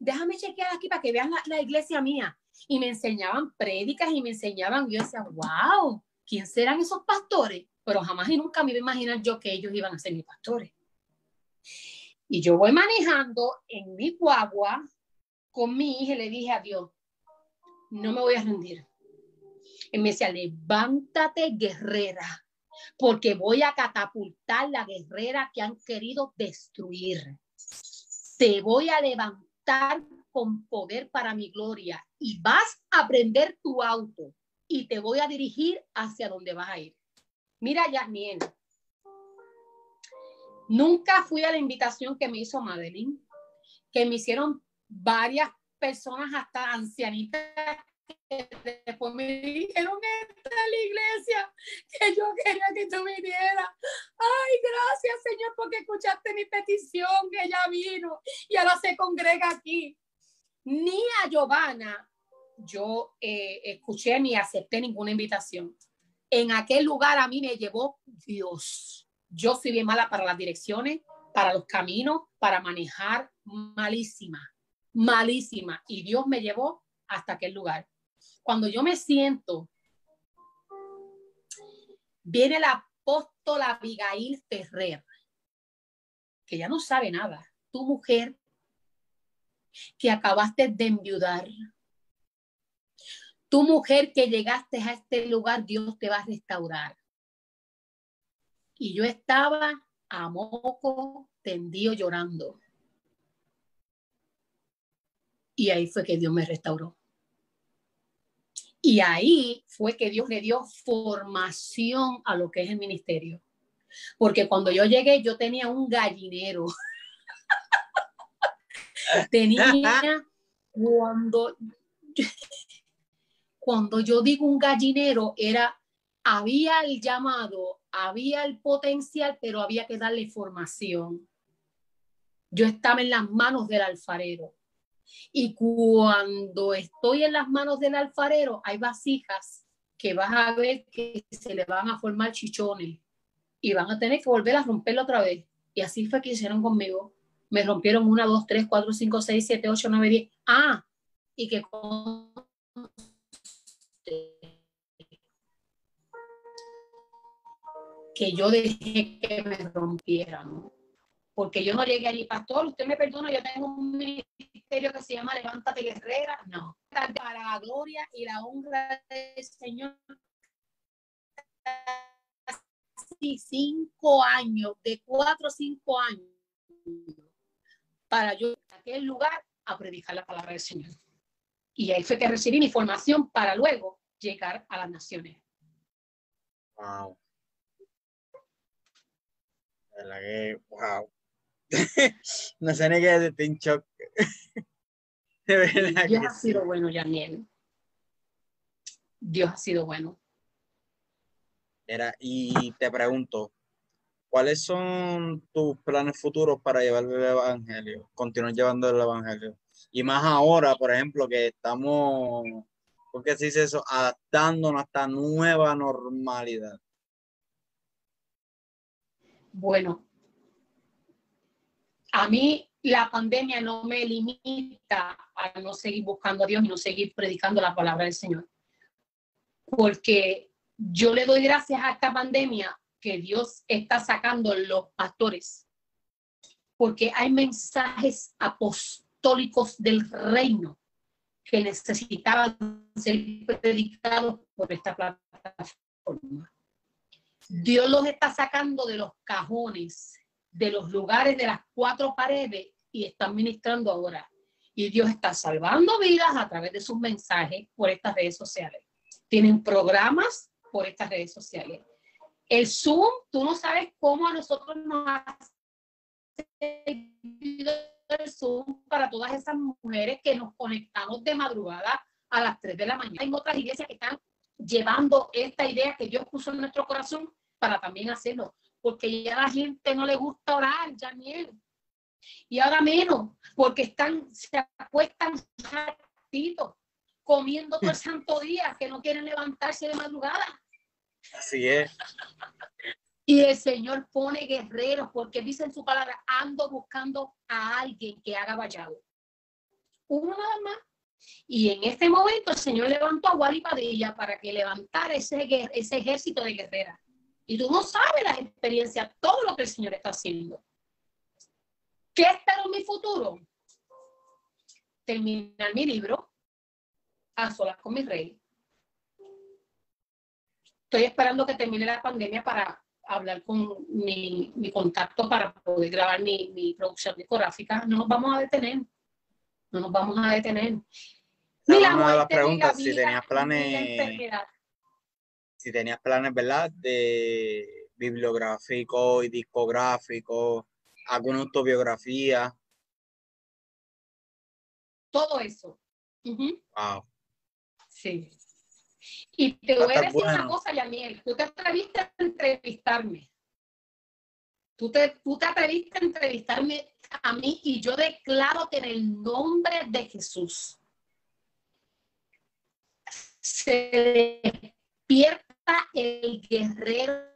déjame chequear aquí para que vean la, iglesia mía. Y me enseñaban prédicas y me enseñaban, y yo decía, wow, ¿quién serán esos pastores? Pero jamás y nunca me iba a imaginar yo que ellos iban a ser mis pastores. Y yo voy manejando en mi guagua con mi hija y le dije a Dios, no me voy a rendir y me decía, levántate guerrera, porque voy a catapultar la guerrera que han querido destruir. Te voy a levantar con poder para mi gloria y vas a prender tu auto y te voy a dirigir hacia donde vas a ir. Mira, Yasmien, nunca fui a la invitación que me hizo Madeline, que me hicieron varias personas, hasta ancianitas después me dijeron esta es la iglesia que yo quería que tú vinieras. Ay, gracias Señor porque escuchaste mi petición, que ella vino y ahora se congrega aquí. Ni a Giovanna yo eh, escuché ni acepté ninguna invitación. En aquel lugar a mí me llevó Dios. Yo soy bien mala para las direcciones, para los caminos, para manejar malísima, malísima. Y Dios me llevó hasta aquel lugar. Cuando yo me siento, viene la apóstola Abigail Ferrer, que ya no sabe nada. Tu mujer que acabaste de enviudar. Tu mujer que llegaste a este lugar, Dios te va a restaurar. Y yo estaba a moco tendido llorando. Y ahí fue que Dios me restauró. Y ahí fue que Dios le dio formación a lo que es el ministerio. Porque cuando yo llegué, yo tenía un gallinero. tenía cuando, cuando yo digo un gallinero, era, había el llamado, había el potencial, pero había que darle formación. Yo estaba en las manos del alfarero. Y cuando estoy en las manos del alfarero, hay vasijas que vas a ver que se le van a formar chichones y van a tener que volver a romperlo otra vez. Y así fue que hicieron conmigo me rompieron una, dos, tres, cuatro, cinco, seis, siete, ocho, nueve, diez. Ah, y que que yo dejé que me rompieran. Porque yo no llegué allí, pastor, usted me perdona, yo tengo un ministerio que se llama Levántate Guerrera. No. Para la gloria y la honra del Señor. Casi cinco años, de cuatro o cinco años para yo en aquel lugar a predicar la palabra del Señor. Y ahí fue que recibí mi formación para luego llegar a las naciones. Wow. La que, wow. no sé ni qué decirte en shock. Dios ha sido bueno, Yaniel. Dios ha sido bueno. Era, y te pregunto, ¿cuáles son tus planes futuros para llevar el Evangelio? Continuar llevando el Evangelio. Y más ahora, por ejemplo, que estamos, ¿por qué se dice eso? Adaptándonos a esta nueva normalidad. Bueno, a mí la pandemia no me limita a no seguir buscando a Dios y no seguir predicando la palabra del Señor. Porque yo le doy gracias a esta pandemia que Dios está sacando los pastores, porque hay mensajes apostólicos del reino que necesitaban ser predicados por esta plataforma. Dios los está sacando de los cajones, de los lugares de las cuatro paredes y están ministrando ahora. Y Dios está salvando vidas a través de sus mensajes por estas redes sociales. Tienen programas por estas redes sociales. El Zoom, tú no sabes cómo a nosotros nos ha el Zoom para todas esas mujeres que nos conectamos de madrugada a las 3 de la mañana. Hay otras iglesias que están llevando esta idea que Dios puso en nuestro corazón para también hacerlo, porque ya la gente no le gusta orar, ya miel. Y ahora menos, porque están, se acuestan ratitos, comiendo todo el santo día, que no quieren levantarse de madrugada. Así es. Y el Señor pone guerreros porque dice en su palabra, ando buscando a alguien que haga vallado. Uno nada más. Y en este momento el Señor levantó a Wally Padilla para que levantara ese, ese ejército de guerreras. Y tú no sabes las experiencias, todo lo que el Señor está haciendo. ¿Qué espero en mi futuro? Terminar mi libro, a solas con mi rey, estoy esperando que termine la pandemia para hablar con mi, contacto para poder grabar mi, producción discográfica. No nos vamos a detener. No nos vamos a detener. Mira, la pregunta, si tenías planes, si tenías planes, ¿verdad? De bibliográfico y discográfico, alguna autobiografía. Todo eso. Wow. Sí. Y te voy a decir una cosa, Yaniel, tú te atreviste a entrevistarme. Tú te, tú te atreviste a entrevistarme a mí y yo declaro que en el nombre de Jesús se despierta el guerrero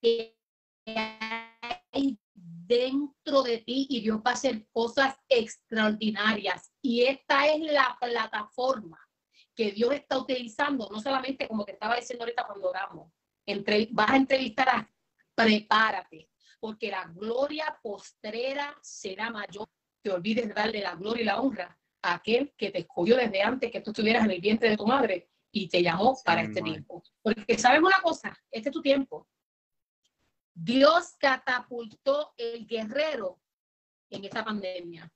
que hay dentro de ti y Dios va a hacer cosas extraordinarias. Y esta es la plataforma que Dios está utilizando, no solamente como te estaba diciendo ahorita cuando oramos, entre, vas a entrevistar a, prepárate, porque la gloria postrera será mayor. Te olvides de darle la gloria y la honra aquel que te escogió desde antes que tú estuvieras en el vientre de tu madre y te llamó para este tiempo. Porque sabes una cosa, este es tu tiempo. Dios catapultó el guerrero en esta pandemia.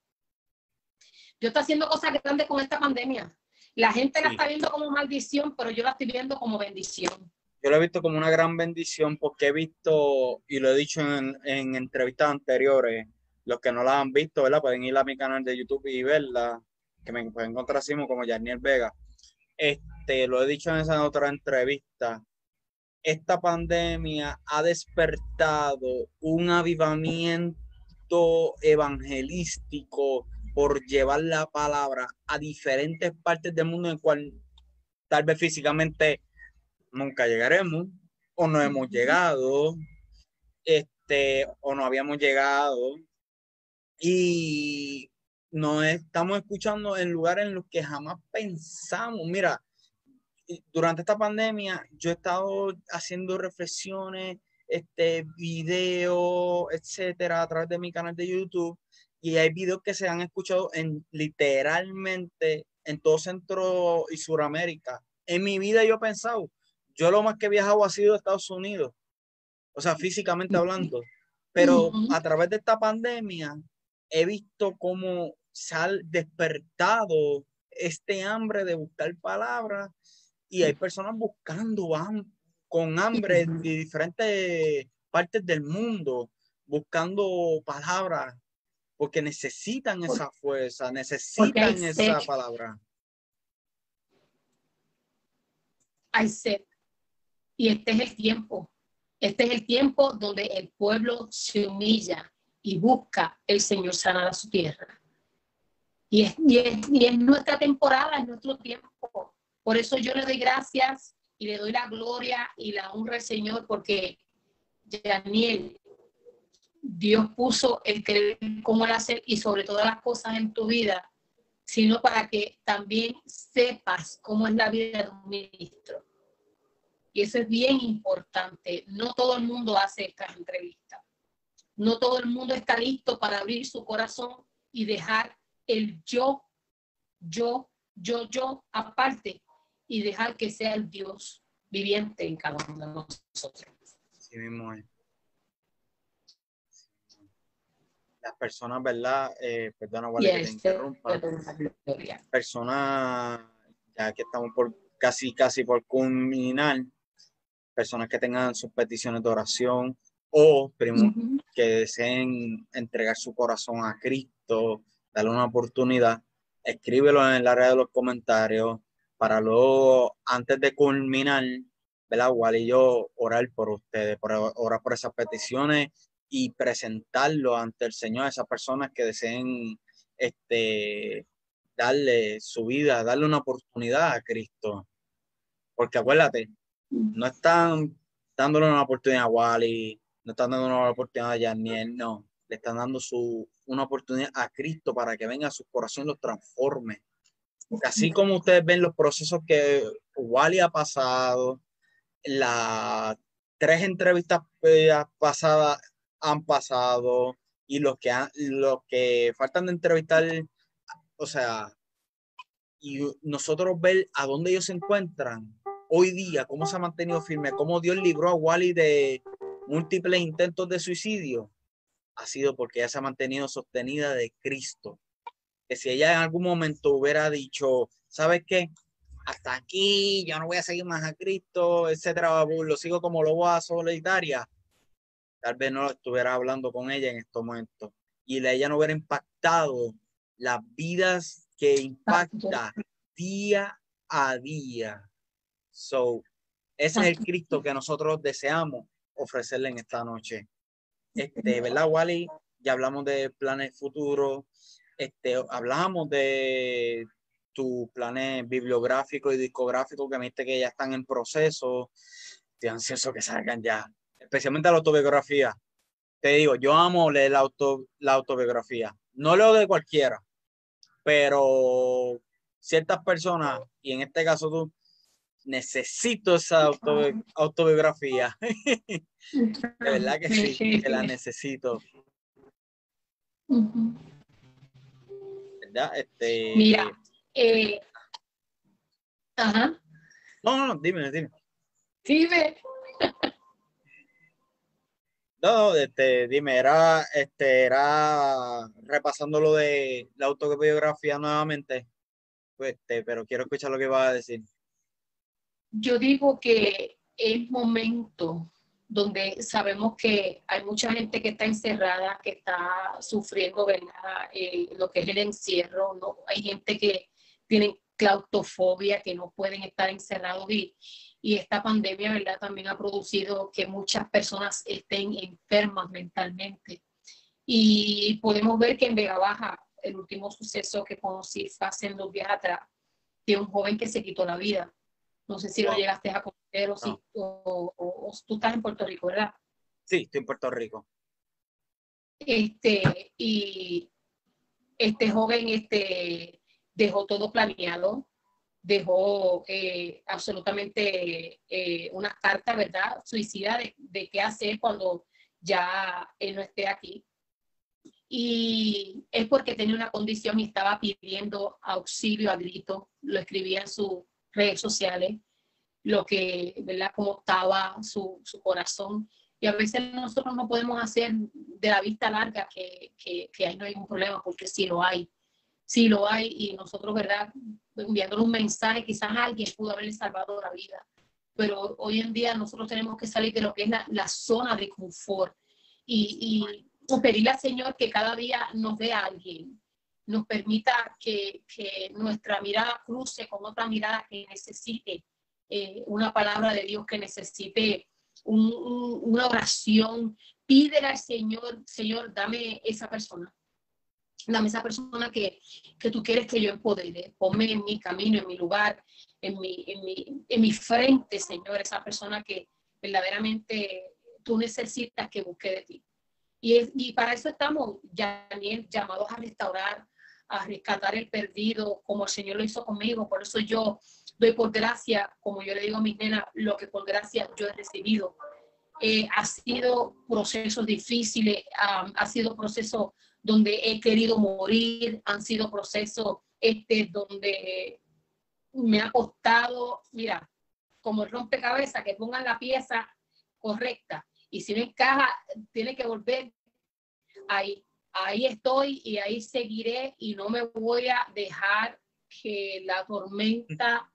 Dios está haciendo cosas grandes con esta pandemia. La gente la está viendo como maldición, pero yo la estoy viendo como bendición. Yo lo he visto como una gran bendición porque he visto, y lo he dicho en, en entrevistas anteriores, los que no la han visto, ¿verdad? Pueden ir a mi canal de YouTube y verla, que me pueden encontrar así como Janiel Vega. Este, lo he dicho en esa otra entrevista. Esta pandemia ha despertado un avivamiento evangelístico por llevar la palabra a diferentes partes del mundo en cual tal vez físicamente nunca llegaremos o no hemos llegado, este, o no habíamos llegado y nos estamos escuchando en lugares en los que jamás pensamos. Mira, durante esta pandemia yo he estado haciendo reflexiones, este, videos, etcétera, a través de mi canal de YouTube y hay videos que se han escuchado en literalmente en todo Centro y Suramérica. En mi vida yo he pensado, yo lo más que he viajado ha sido a Estados Unidos, o sea, físicamente hablando, pero a través de esta pandemia he visto cómo se ha despertado este hambre de buscar palabras y hay personas buscando con hambre de diferentes partes del mundo, buscando palabras porque necesitan esa fuerza, necesitan esa palabra. Hay sed. Y este es el tiempo. Este es el tiempo donde el pueblo se humilla y busca el Señor sanar a su tierra. Y es, y es, nuestra temporada, es nuestro tiempo. Por eso yo le doy gracias y le doy la gloria y la honra al Señor porque Daniel Dios puso el creer cómo el hacer y sobre todas las cosas en tu vida, sino para que también sepas cómo es la vida de un ministro. Y eso es bien importante. No todo el mundo hace estas entrevistas. No todo el mundo está listo para abrir su corazón y dejar el yo, yo, yo, yo aparte y dejar que sea el Dios viviente en cada uno de nosotros. Sí mismo las personas, ¿verdad? Eh, perdona, que te interrumpa. Personas, ya que estamos por casi, casi por culminar, personas que tengan sus peticiones de oración o primos que deseen entregar su corazón a Cristo, darle una oportunidad, escríbelo en el área de los comentarios para luego, antes de culminar, ¿verdad? Igual y yo orar por ustedes, por orar por esas peticiones y presentarlo ante el Señor a esas personas que deseen este, darle su vida, darle una oportunidad a Cristo. Porque acuérdate, no están dándole una oportunidad a Wally, no están dando una oportunidad a Janiel, no, le están dando su, una oportunidad a Cristo para que venga a su corazón y lo transforme. Porque así como ustedes ven los procesos que Wally ha pasado, las tres entrevistas eh, pasadas han pasado y los que, han, los que faltan de entrevistar, o sea, y nosotros ver a dónde ellos se encuentran hoy día, cómo se ha mantenido firme, cómo Dios libró a Wally de múltiples intentos de suicidio, ha sido porque ella se ha mantenido sostenida de Cristo. Que si ella en algún momento hubiera dicho, ¿sabes qué? Hasta aquí, yo no voy a seguir más a Cristo, etcétera, lo sigo como lobo a solitaria tal vez no estuviera hablando con ella en estos momentos y ella no hubiera impactado las vidas que impacta día a día. So, ese es el Cristo que nosotros deseamos ofrecerle en esta noche. Este, ¿verdad, Wally? Ya hablamos de planes futuros, este, hablamos de tus planes bibliográficos y discográficos que dijiste que ya están en proceso. Estoy ansioso que salgan ya especialmente la autobiografía. Te digo, yo amo leer la, auto, la autobiografía. No leo de cualquiera, pero ciertas personas, y en este caso tú, necesito esa autobiografía. de verdad que sí, que la necesito. ¿Verdad? Este, Mira, eh, ajá. No, no, dime, dime. Dime. No, este, dime, era, este, era repasando lo de la autobiografía nuevamente, pues, este, pero quiero escuchar lo que va a decir. Yo digo que es momento donde sabemos que hay mucha gente que está encerrada, que está sufriendo, ¿verdad? Eh, lo que es el encierro. Hay gente que tiene claustrofobia, que no pueden estar encerrados y, y esta pandemia, ¿verdad? También ha producido que muchas personas estén enfermas mentalmente. Y podemos ver que en Vega Baja, el último suceso que conocí fue hace dos días atrás, de un joven que se quitó la vida. No sé si lo llegaste a conocer o, si, o, tú estás en Puerto Rico, ¿verdad? Sí, estoy en Puerto Rico. Este, y este joven este, dejó todo planeado, dejó eh, absolutamente eh, una carta, ¿verdad? Suicida de, qué hacer cuando ya él no esté aquí. Y es porque tenía una condición y estaba pidiendo auxilio a grito, lo escribía en sus redes sociales, lo que, ¿verdad? Cómo estaba su, su corazón. Y a veces nosotros no podemos hacer de la vista larga que, que, que ahí no hay un problema, porque sí lo hay sí lo hay y nosotros, ¿verdad? Enviándole un mensaje, quizás alguien pudo haberle salvado la vida, pero hoy en día nosotros tenemos que salir de lo que es la, zona de confort y, y, pedirle al Señor que cada día nos dé a alguien, nos permita que, nuestra mirada cruce con otra mirada que necesite eh, una palabra de Dios, que necesite una oración. Pídele al Señor, Señor, dame esa persona Dame esa persona que, que tú quieres que yo empodere. Ponme en mi camino, en mi lugar, en mi, en mi, en mi frente, Señor, esa persona que verdaderamente tú necesitas que busque de ti. Y, es, y para eso estamos, Daniel, llamados a restaurar, a rescatar el perdido, como el Señor lo hizo conmigo. Por eso yo doy por gracia, como yo le digo a mis nenas, lo que por gracia yo he recibido. Eh, ha sido procesos difíciles, ha sido procesos donde he querido morir, han sido procesos este, donde me ha costado, mira, como el rompecabezas, que pongan la pieza correcta. Y si no encaja, tiene que volver ahí. Ahí estoy y ahí seguiré y no me voy a dejar que la tormenta,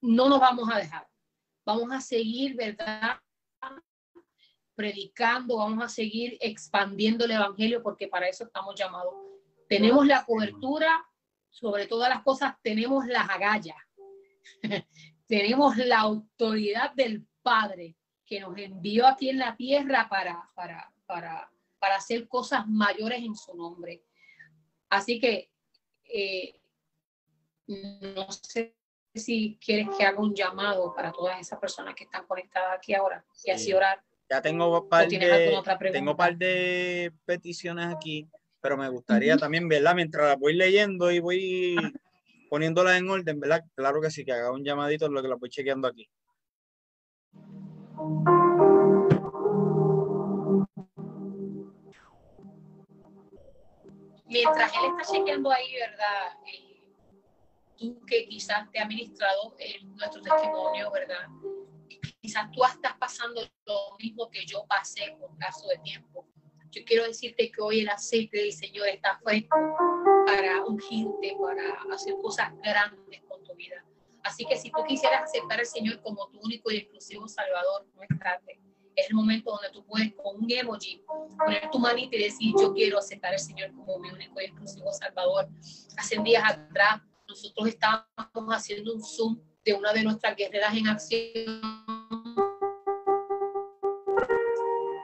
no nos vamos a dejar. Vamos a seguir, ¿verdad? predicando, vamos a seguir expandiendo el Evangelio porque para eso estamos llamados. Tenemos la cobertura, sobre todas las cosas, tenemos las agallas, tenemos la autoridad del Padre que nos envió aquí en la tierra para, para, para, para hacer cosas mayores en su nombre. Así que eh, no sé si quieres que haga un llamado para todas esas personas que están conectadas aquí ahora y así orar. Ya tengo par de, tengo par de peticiones aquí, pero me gustaría también, ¿verdad? Mientras las voy leyendo y voy poniéndolas en orden, ¿verdad? Claro que sí, que haga un llamadito en lo que las voy chequeando aquí. Mientras él está chequeando ahí, ¿verdad? Eh, tú que quizás te ha ministrado en nuestro testimonio, ¿verdad? quizás tú estás pasando lo mismo que yo pasé con caso de tiempo. Yo quiero decirte que hoy el aceite del Señor está fresco para ungirte, para hacer cosas grandes con tu vida. Así que si tú quisieras aceptar al Señor como tu único y exclusivo Salvador, no es tarde. Es el momento donde tú puedes con un emoji poner tu manita y decir, yo quiero aceptar al Señor como mi único y exclusivo Salvador. Hace días atrás nosotros estábamos haciendo un Zoom de una de nuestras guerreras en acción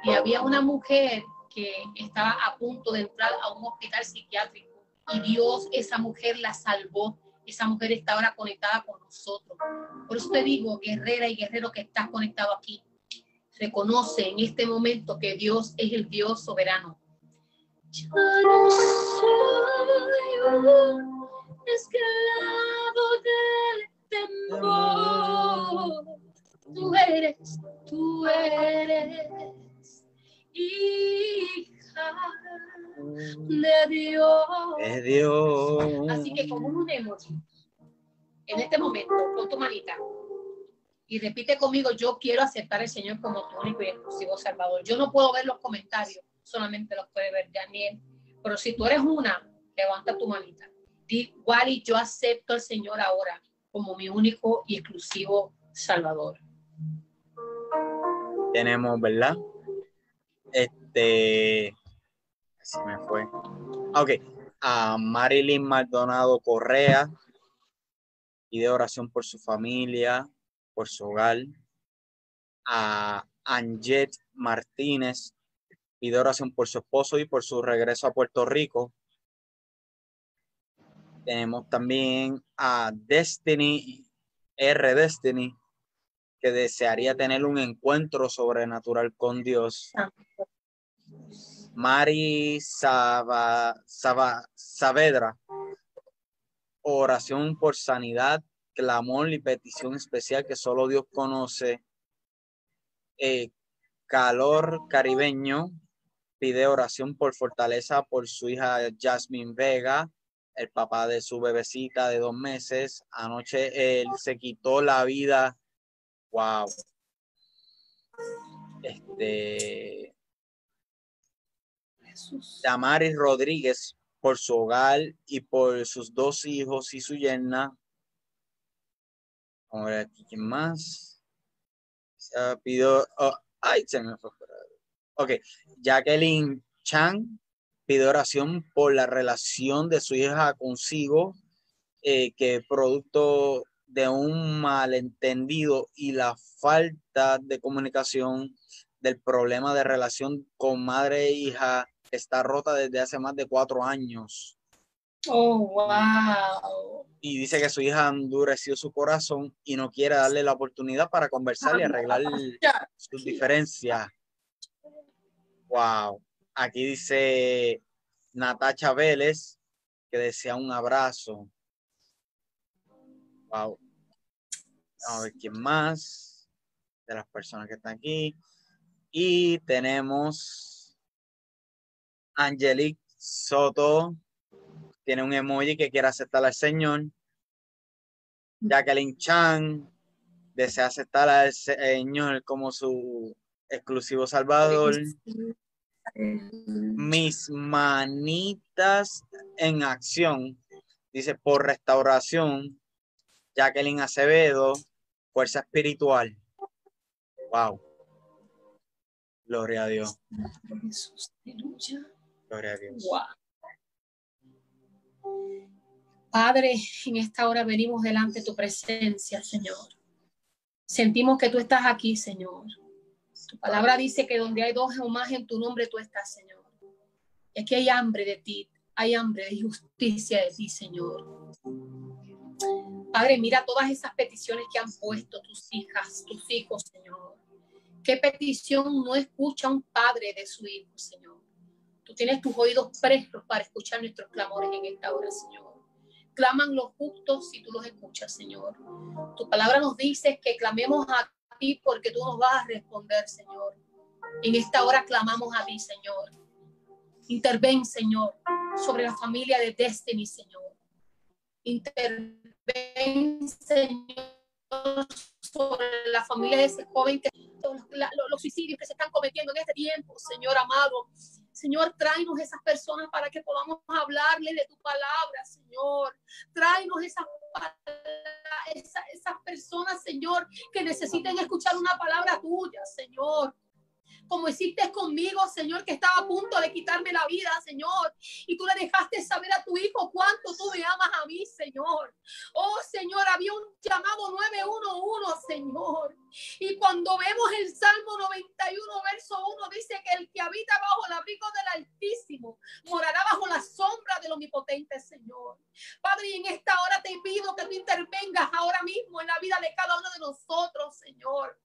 y había una mujer que estaba a punto de entrar a un hospital psiquiátrico y Dios esa mujer la salvó. Esa mujer está ahora conectada con nosotros. Por eso te digo, guerrera y guerrero que estás conectado aquí, reconoce en este momento que Dios es el Dios soberano. Yo no soy un esclavo del temor. Tú eres, tú eres hija de Dios. De Dios. Así que como un emoji, en este momento, con tu manita, Y repite conmigo, yo quiero aceptar al Señor como tu único y exclusivo Salvador. Yo no puedo ver los comentarios, solamente los puede ver Daniel. Pero si tú eres una, levanta tu manita. Di, Wally, yo acepto al Señor ahora como mi único y exclusivo Salvador. Tenemos, ¿verdad? Este, así me fue. Ok, a Marilyn Maldonado Correa, pide oración por su familia, por su hogar. A Anjet Martínez, pide oración por su esposo y por su regreso a Puerto Rico. Tenemos también a Destiny, R Destiny, que desearía tener un encuentro sobrenatural con Dios. Mari Saba, Saavedra, oración por sanidad, clamor y petición especial que solo Dios conoce. Eh, calor caribeño, pide oración por fortaleza por su hija Jasmine Vega, el papá de su bebecita de dos meses. Anoche él se quitó la vida. Wow. Este Damaris Rodríguez por su hogar y por sus dos hijos y su yerna. Ahora aquí, ¿quién más? Pidió, oh, ay, se me fue. Ok, Jacqueline Chang pide oración por la relación de su hija consigo, eh, que producto de un malentendido y la falta de comunicación del problema de relación con madre e hija está rota desde hace más de cuatro años. Oh, wow. Y dice que su hija ha endurecido su corazón y no quiere darle la oportunidad para conversar y arreglar sus diferencias. Wow. Aquí dice Natacha Vélez que desea un abrazo. Wow. Vamos a ver quién más de las personas que están aquí. Y tenemos Angelique Soto tiene un emoji que quiere aceptar al Señor. Jacqueline Chan desea aceptar al Señor como su exclusivo Salvador. Mis manitas en acción, dice por restauración. Jacqueline Acevedo, fuerza espiritual. Wow. Gloria a Dios. Gloria a Dios. Padre, en esta hora venimos delante de tu presencia, Señor. Sentimos que tú estás aquí, Señor. Tu palabra dice que donde hay dos o más en tu nombre, tú estás, Señor. Y aquí hay hambre de ti, hay hambre de justicia de ti, Señor. Padre, mira todas esas peticiones que han puesto tus hijas, tus hijos, Señor. ¿Qué petición no escucha un padre de su hijo, Señor? Tú tienes tus oídos prestos para escuchar nuestros clamores en esta hora, Señor. Claman los justos si tú los escuchas, Señor. Tu palabra nos dice que clamemos a ti porque tú nos vas a responder, Señor. En esta hora clamamos a ti, Señor. Interven, Señor, sobre la familia de Destiny, Señor. Interven, Señor, sobre la familia de ese joven que los, los, suicidios que se están cometiendo en este tiempo, Señor amado. Señor, tráenos esas personas para que podamos hablarle de tu palabra, Señor. Tráenos esas, esas, esas personas, Señor, que necesiten escuchar una palabra tuya, Señor como hiciste conmigo, Señor, que estaba a punto de quitarme la vida, Señor. Y tú le dejaste saber a tu hijo cuánto tú me amas a mí, Señor. Oh, Señor, había un llamado 911, Señor. Y cuando vemos el Salmo 91, verso 1, dice que el que habita bajo el abrigo del Altísimo morará bajo la sombra del Omnipotente, Señor. Padre, en esta hora te pido que tú intervengas ahora mismo en la vida de cada uno de nosotros, Señor.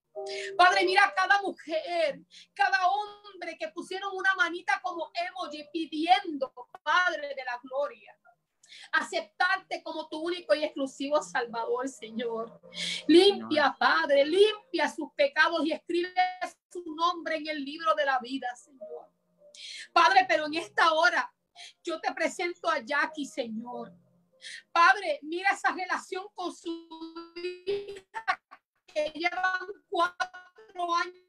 Padre, mira cada mujer, cada hombre que pusieron una manita como emoji pidiendo, Padre de la gloria aceptarte como tu único y exclusivo Salvador, Señor. Limpia, Padre, limpia sus pecados y escribe su nombre en el libro de la vida, Señor. Padre, pero en esta hora yo te presento a Jackie, Señor. Padre, mira esa relación con su hija que llevan cuatro años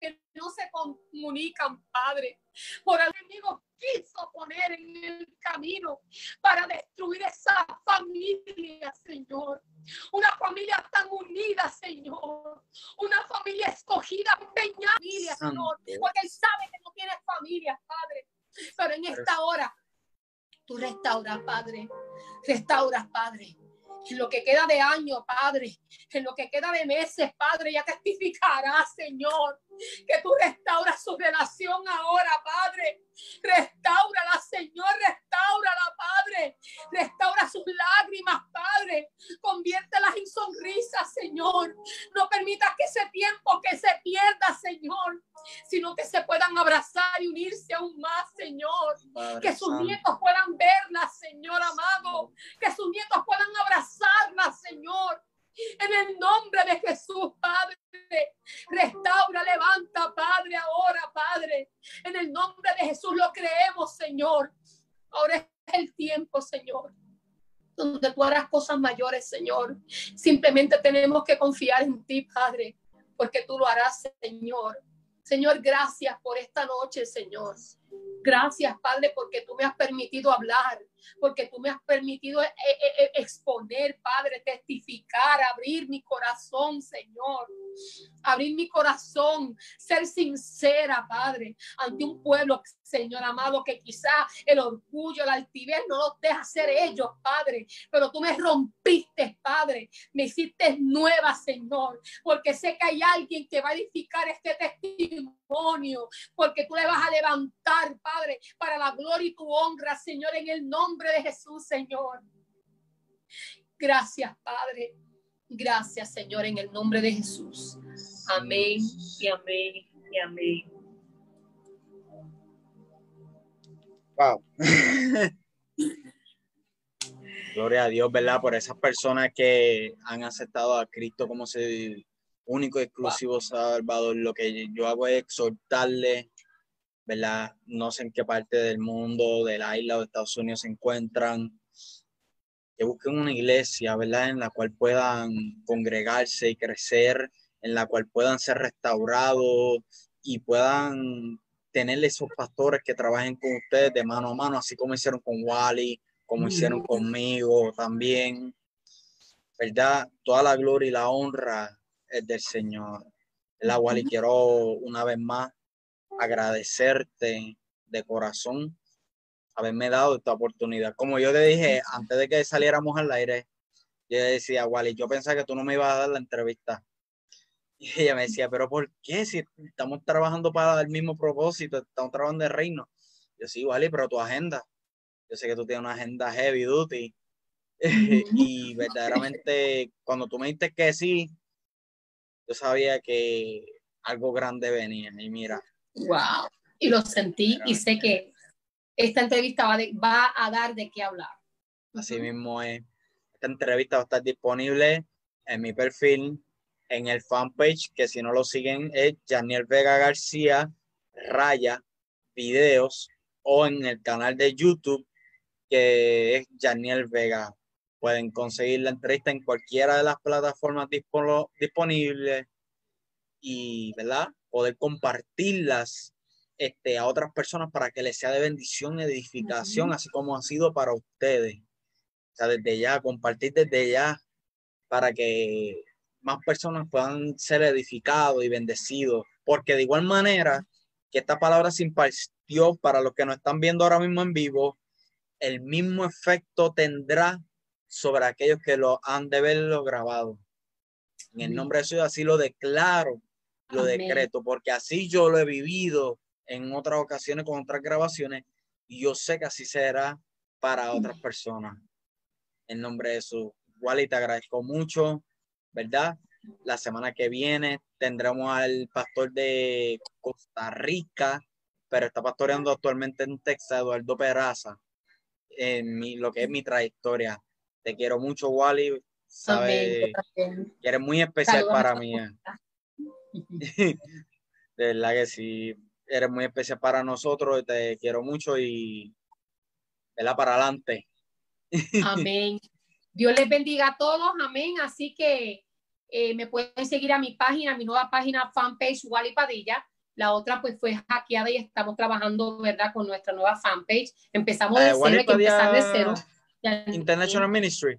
que no se comunican, Padre. Por el enemigo quiso poner en el camino para destruir esa familia, Señor. Una familia tan unida, Señor. Una familia escogida, familia, Señor. Porque Él sabe que no tienes familia, Padre. Pero en esta hora, tú restauras, Padre. Restauras, Padre en lo que queda de año, Padre, en lo que queda de meses, Padre, ya testificará, Señor, que tú restauras su relación ahora, Padre. Restaurala, Señor, restaurala, Padre. Restaura sus lágrimas, Padre. Conviértelas en sonrisas, Señor. No permitas que ese tiempo que se pierda, Señor, sino que se puedan abrazar y unirse aún más, Señor. que sus nietos puedan verla, Señor amado. Que sus nietos puedan abrazarla, Señor. En el nombre de Jesús, Padre. Restaura, levanta, Padre, ahora, Padre. En el nombre de Jesús lo creemos, Señor. Ahora es el tiempo, Señor donde tú harás cosas mayores, Señor. Simplemente tenemos que confiar en ti, Padre, porque tú lo harás, Señor. Señor, gracias por esta noche, Señor. Gracias, Padre, porque tú me has permitido hablar, porque tú me has permitido eh, eh, eh, exponer, Padre, testificar, abrir mi corazón, Señor. Abrir mi corazón, ser sincera, Padre, ante un pueblo, Señor amado, que quizá el orgullo, la altivez no los deja ser ellos, Padre. Pero tú me rompiste, Padre. Me hiciste nueva, Señor, porque sé que hay alguien que va a edificar este testimonio, porque tú le vas a levantar, Padre, para la gloria y tu honra, Señor, en el nombre de Jesús, Señor. Gracias, Padre. Gracias, Señor, en el nombre de Jesús. Amén y amén y amén. Wow. Gloria a Dios, ¿verdad? Por esas personas que han aceptado a Cristo como su único y exclusivo Salvador. Lo que yo hago es exhortarle ¿verdad? No sé en qué parte del mundo, de la isla o de Estados Unidos se encuentran, que busquen una iglesia, ¿verdad? En la cual puedan congregarse y crecer, en la cual puedan ser restaurados y puedan tener esos pastores que trabajen con ustedes de mano a mano, así como hicieron con Wally, como hicieron conmigo también. ¿Verdad? Toda la gloria y la honra es del Señor. La Wally, quiero una vez más agradecerte de corazón haberme dado esta oportunidad. Como yo te dije antes de que saliéramos al aire, yo decía, Wally, yo pensaba que tú no me ibas a dar la entrevista. Y ella me decía, pero ¿por qué? Si estamos trabajando para el mismo propósito, estamos trabajando de reino. Yo sí, Wally, pero tu agenda. Yo sé que tú tienes una agenda heavy duty. y verdaderamente, cuando tú me dijiste que sí, yo sabía que algo grande venía. Y mira, Wow. Y lo sentí y sé que esta entrevista va, va, a dar de qué hablar. Así mismo es. Esta entrevista va a estar disponible en mi perfil, en el fanpage, que si no lo siguen es Janiel Vega García, Raya, Videos, o en el canal de YouTube, que es Janiel Vega. Pueden conseguir la entrevista en cualquiera de las plataformas disponibles y, ¿verdad? poder compartirlas este, a otras personas para que les sea de bendición edificación, así como ha sido para ustedes. O sea, desde ya, compartir desde ya para que más personas puedan ser edificados y bendecidos, porque de igual manera que esta palabra se impartió para los que nos están viendo ahora mismo en vivo, el mismo efecto tendrá sobre aquellos que lo han de verlo grabado. En el nombre de Jesús así lo declaro lo decreto, porque así yo lo he vivido en otras ocasiones con otras grabaciones y yo sé que así será para otras personas. En nombre de Jesús. Wally, te agradezco mucho, ¿verdad? La semana que viene tendremos al pastor de Costa Rica, pero está pastoreando actualmente en Texas, Eduardo Peraza, en mi, lo que es mi trayectoria. Te quiero mucho, Wally. Sabes que eres muy especial para mí. Eh. de verdad que sí, eres muy especial para nosotros, te quiero mucho y la para adelante. Amén. Dios les bendiga a todos, amén. Así que eh, me pueden seguir a mi página, mi nueva página fanpage, Wally Padilla. La otra pues fue hackeada y estamos trabajando, ¿verdad? Con nuestra nueva fanpage. Empezamos de eh, cero, hay que empezar de cero. International Ministry.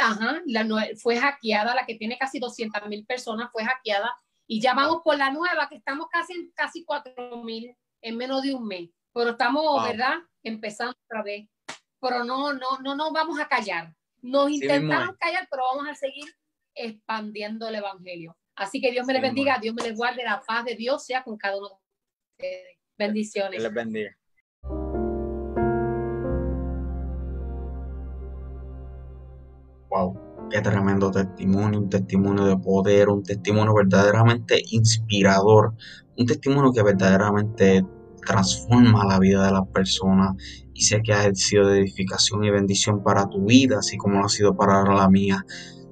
Ajá, la, fue hackeada, la que tiene casi 200 mil personas fue hackeada y ya vamos por la nueva que estamos casi en casi 4 mil en menos de un mes. Pero estamos, ¿verdad? Empezando otra vez. Pero no, no, no nos vamos a callar. Nos intentamos callar, pero vamos a seguir expandiendo el evangelio. Así que Dios me les bendiga, Dios me les guarde, la paz de Dios sea con cada uno de ustedes. Bendiciones. Que les bendiga. Wow, qué tremendo testimonio, un testimonio de poder, un testimonio verdaderamente inspirador, un testimonio que verdaderamente transforma la vida de las personas y sé que ha sido de edificación y bendición para tu vida, así como lo ha sido para la mía.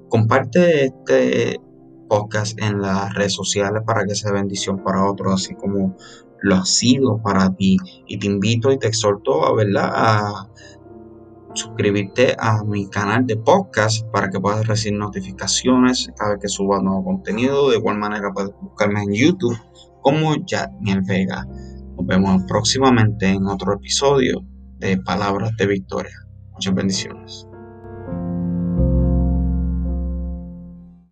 Comparte este podcast en las redes sociales para que sea bendición para otros, así como lo ha sido para ti. Y te invito y te exhorto a, ¿verdad? a suscribirte a mi canal de podcast para que puedas recibir notificaciones cada vez que suba nuevo contenido. De igual manera puedes buscarme en YouTube como Jadniel Vega. Nos vemos próximamente en otro episodio de Palabras de Victoria. Muchas bendiciones.